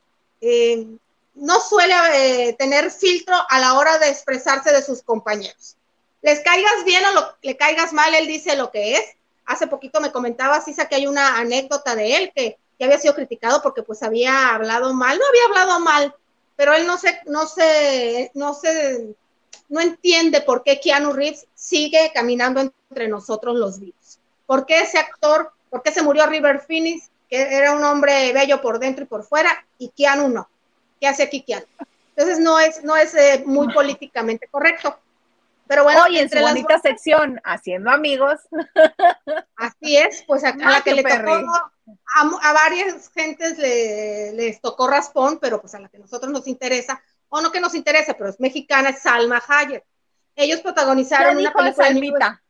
eh, no suele eh, tener filtro a la hora de expresarse de sus compañeros. Les caigas bien o le caigas mal, él dice lo que es. Hace poquito me comentaba Sisa que hay una anécdota de él que ya había sido criticado porque pues había hablado mal, no había hablado mal, pero él no se, no se, no se, no entiende por qué Keanu Reeves sigue caminando entre nosotros los vivos. ¿Por qué ese actor, por qué se murió River Phoenix, que era un hombre bello por dentro y por fuera, y Keanu no? ¿Qué hace aquí Keanu? Entonces no es, no es eh, muy políticamente correcto. Pero bueno, Oye, en su entre las bonita sección, haciendo amigos. Así es, pues a, a la que le qué tocó, perri. a, a varias gentes le- les tocó raspón, pero pues a la que nosotros nos interesa, o no que nos interesa, pero es mexicana, es Salma Hayek. Ellos ¿Qué protagonizaron una película en, Salmita?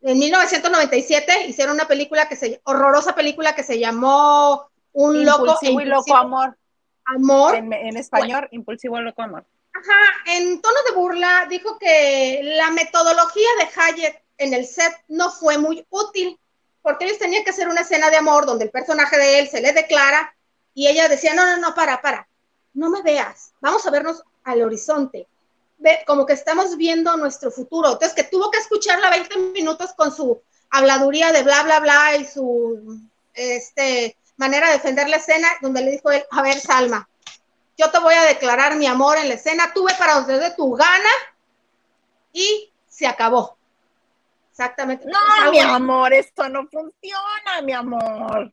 en 1997, hicieron una película que se, horrorosa película que se llamó Un loco e Impulsivo y loco impulsivo amor. amor. En, en español, impulsivo y loco amor. Ajá, en tono de burla dijo que la metodología de Hayek en el set no fue muy útil, porque ellos tenían que hacer una escena de amor donde el personaje de él se le declara y ella decía, no, no, no, para, para, no me veas, vamos a vernos al horizonte, Ve, como que estamos viendo nuestro futuro. Entonces, que tuvo que escucharla 20 minutos con su habladuría de bla, bla, bla y su este, manera de defender la escena, donde le dijo a ver, Salma, yo te voy a declarar mi amor en la escena, tuve para donde de tu gana y se acabó. Exactamente. No, mi amor, esto no funciona, mi amor.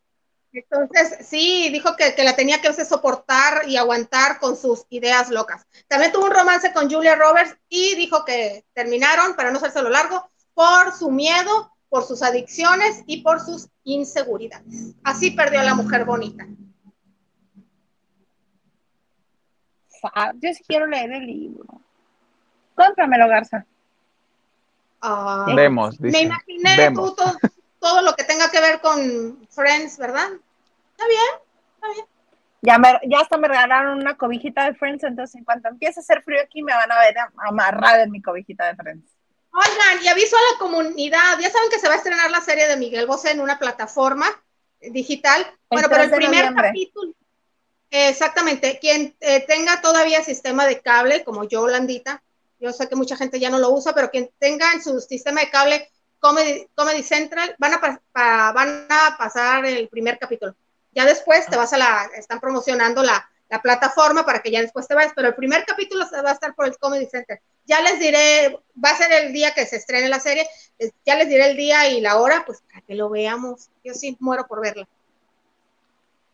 Entonces, sí, dijo que, que la tenía que soportar y aguantar con sus ideas locas. También tuvo un romance con Julia Roberts y dijo que terminaron, para no hacerse lo largo, por su miedo, por sus adicciones y por sus inseguridades. Así perdió a la mujer bonita. Fa- Yo sí quiero leer el libro. Cómpramelo, Garza. Ah, Vemos, me imaginé Vemos. tú todo, todo lo que tenga que ver con Friends, ¿verdad? Está bien. Ya, me, ya hasta me regalaron una cobijita de Friends, entonces en cuanto empiece a hacer frío aquí me van a ver am- amarrada en mi cobijita de Friends. Oigan, y aviso a la comunidad, ya saben que se va a estrenar la serie de Miguel Bosé en una plataforma digital. Bueno, pero 3 el primer noviembre. capítulo, exactamente, quien eh, tenga todavía sistema de cable, como yo, Landita, yo sé que mucha gente ya no lo usa, pero quien tenga en su sistema de cable Comedy, Comedy Central, van a, pa- pa- van a pasar el primer capítulo. Ya después te vas a la, están promocionando la, la plataforma para que ya después te vayas, pero el primer capítulo se va a estar por el Comedy Center. Ya les diré, va a ser el día que se estrene la serie, ya les diré el día y la hora, pues para que lo veamos. Yo sí muero por verla.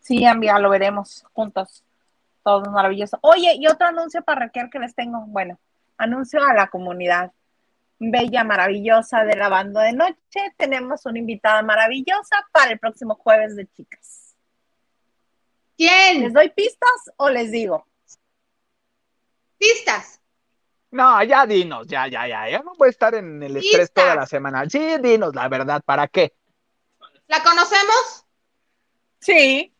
Sí, amiga, lo veremos juntos. Todo es maravilloso. Oye, y otro anuncio para Raquel que les tengo. Bueno, anuncio a la comunidad bella, maravillosa de la banda de noche. Tenemos una invitada maravillosa para el próximo jueves de chicas. ¿Les ¿Quién? doy pistas o les digo? Pistas. No, ya dinos, ya, ya, ya. Ya no voy a estar en el estrés toda la semana. Sí, dinos la verdad, ¿para qué? ¿La conocemos? Sí,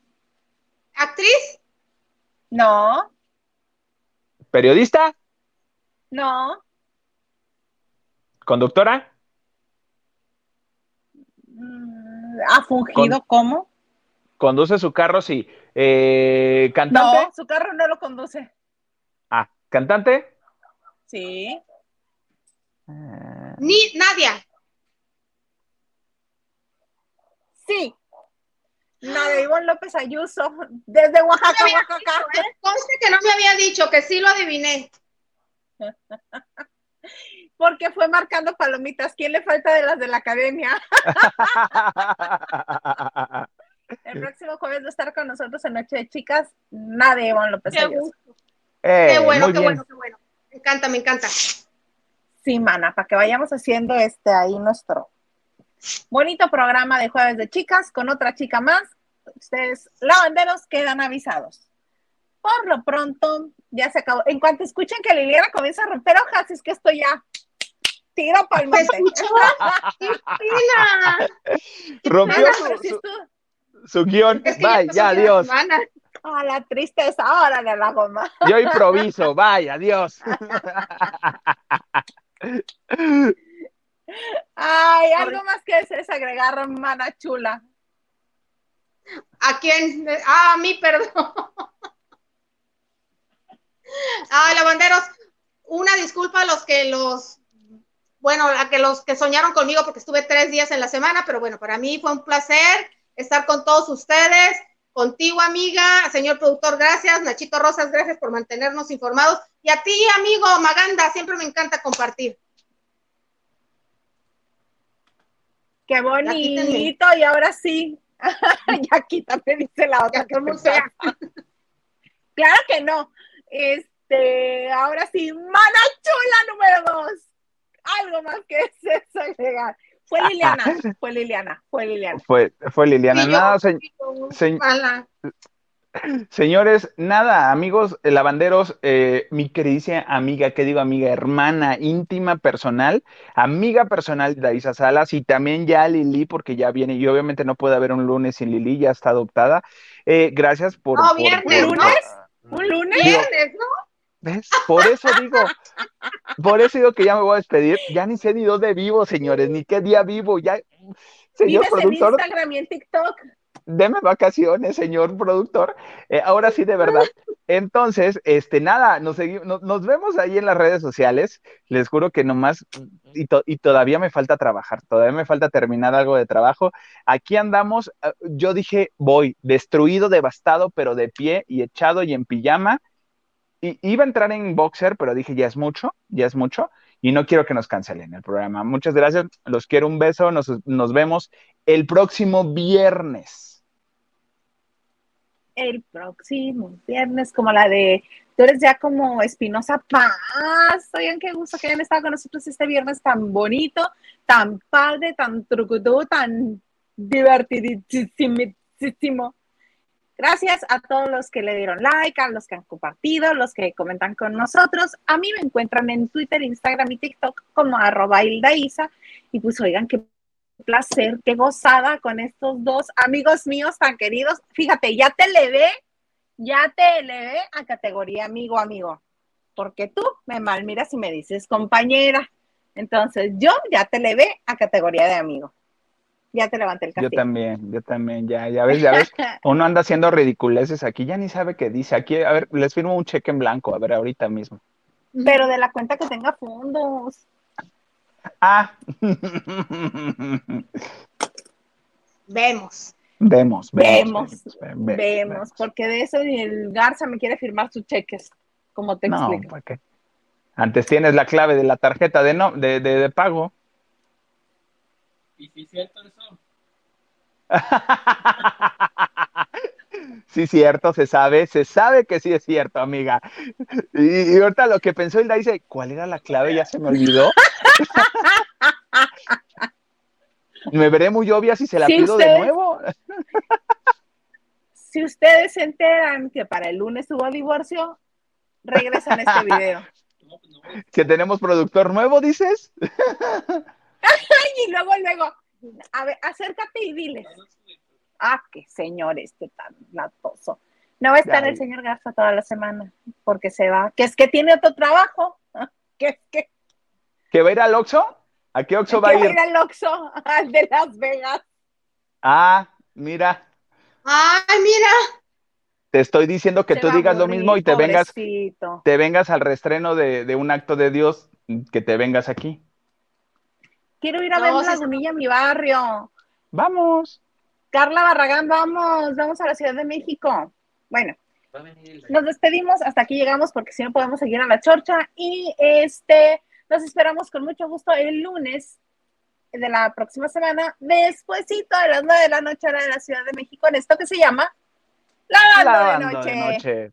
¿Actriz? no, ¿Periodista? no, ¿Conductora? mm, ha fungido como. ¿Conduce su carro? Sí. Eh, ¿Cantante? No, su carro no lo conduce. Ah, ¿cantante? Sí. Ah, Ni Nadia. Sí. Nadia Ivonne López Ayuso, desde Oaxaca, Oaxaca. Conste que no me había dicho, que sí lo adiviné. Porque fue marcando palomitas. ¿Quién le falta de las de la academia? El próximo jueves va a estar con nosotros en Noche de Chicas, Nadia Ivonne López Qué Ayuso. gusto. Eh, Qué bueno, muy qué bien. bueno, qué bueno. Me encanta, me encanta. Sí, mana, para que vayamos haciendo este ahí nuestro bonito programa de jueves de chicas con otra chica más. Ustedes, lavanderos, quedan avisados. Por lo pronto, ya se acabó. En cuanto escuchen que Liliana comienza a romper hojas, es que esto ya tiro para el. Rompió su, si su- guion. Es que Bye, ya, de adiós. Ah, la tristeza, órale a la goma. Yo improviso, bye, adiós. Ay, algo más que desees agregar, mana chula. ¿A quién? Ah, a mí, perdón. Ay, lavanderos, una disculpa a los que los, bueno, a que los que soñaron conmigo porque estuve tres días en la semana, pero bueno, para mí fue un placer estar con todos ustedes, contigo, amiga, señor productor, gracias, Nachito Rosas, gracias por mantenernos informados, y a ti, amigo Maganda, siempre me encanta compartir. Qué bonito, y ahora sí. ya quítame, dice la otra Ya que sea. Claro que no. Este, ahora sí, mana chula número dos. Algo más que eso agregar. Fue Liliana, fue Liliana, fue Liliana. Fue, fue Liliana. Nada, se- yo- se- Ala. Señores, nada, amigos eh, lavanderos, eh, mi queridísima amiga, ¿qué digo amiga? Hermana íntima, personal, amiga personal de Isa Salas y también ya Lili, porque ya viene y obviamente no puede haber un lunes sin Lili, ya está adoptada. Eh, gracias por... No, por- viernes, por- ¿no? ¿Un lunes? Digo, ¿Viernes, no? ¿Ves? Por eso digo, por eso digo que ya me voy a despedir. Ya ni sé ni dónde vivo, señores, ni qué día vivo. Ya, señor Vives en productor, Instagram y en TikTok. Deme vacaciones, señor productor. Eh, ahora sí, de verdad. Entonces, este, nada, nos, segui- no- nos vemos ahí en las redes sociales. Les juro que nomás, y, y todavía me falta trabajar, todavía me falta terminar algo de trabajo. Aquí andamos, eh, yo dije, voy, destruido, devastado, pero de pie y echado y en pijama. Y iba a entrar en boxer, pero dije, ya es mucho, ya es mucho, y no quiero que nos cancelen el programa. Muchas gracias, los quiero un beso, nos, nos vemos el próximo viernes. El próximo viernes, como la de, tú eres ya como Espinosa Paz. Oigan, qué gusto que hayan estado con nosotros este viernes tan bonito, tan padre, tan trucutú, tan divertidísimo. Gracias a todos los que le dieron like, a los que han compartido, los que comentan con nosotros. A mí me encuentran en Twitter, Instagram y TikTok como arroba Isa. Y pues oigan, qué placer, qué gozada con estos dos amigos míos tan queridos. Fíjate, ya te elevé, ya te elevé a categoría amigo, amigo. Porque tú me malmiras y me dices compañera. Entonces yo ya te elevé a categoría de amigo. Ya te levanté el Yo castigo. también, yo también, ya, ya ves, ya ves, uno anda haciendo ridiculeces aquí, ya ni sabe qué dice. Aquí, a ver, les firmo un cheque en blanco, a ver, ahorita mismo. Pero de la cuenta que tenga fondos. Ah, Vemos. vemos, vemos, Vemos, ve- ve- Vemos, porque de eso ni el Garza me quiere firmar sus cheques, como te No, explico. ¿para qué? Antes tienes la clave de la tarjeta de, no, de, de, de pago. ¿Y si es cierto eso? Sí, cierto, se sabe, se sabe que sí es cierto, amiga. Y, y ahorita lo que pensó Hilda dice, ¿cuál era la clave? Ya se me olvidó. me veré muy obvia si se la pido de nuevo. Si ustedes se enteran que para el lunes hubo divorcio, regresan a este video. Que tenemos productor nuevo, dices. Y luego, luego, a ver, acércate y diles. a Ah, qué señor este tan latoso. No va a estar Ay. el señor Garza toda la semana porque se va. Que es que tiene otro trabajo. Que es que, ¿Que va a ir al Oxxo? ¿A qué Oxxo que va a ir? al Oxxo, al de Las Vegas. Ah, mira, Ay, mira. te estoy diciendo que Se tú a digas lo mismo y te vengas, te vengas al restreno de, de un acto de Dios, que te vengas aquí. Quiero ir a No, ver se- Lagunilla, mi barrio. Vamos. Carla Barragán, vamos, vamos a la Ciudad de México. Bueno, a nos despedimos, hasta aquí llegamos porque si no podemos seguir a la chorcha y este, nos esperamos con mucho gusto el lunes de la próxima semana, despuesito de las 9 de la noche hora de la Ciudad de México, en esto que se llama Lavando de Lavando Noche. de noche.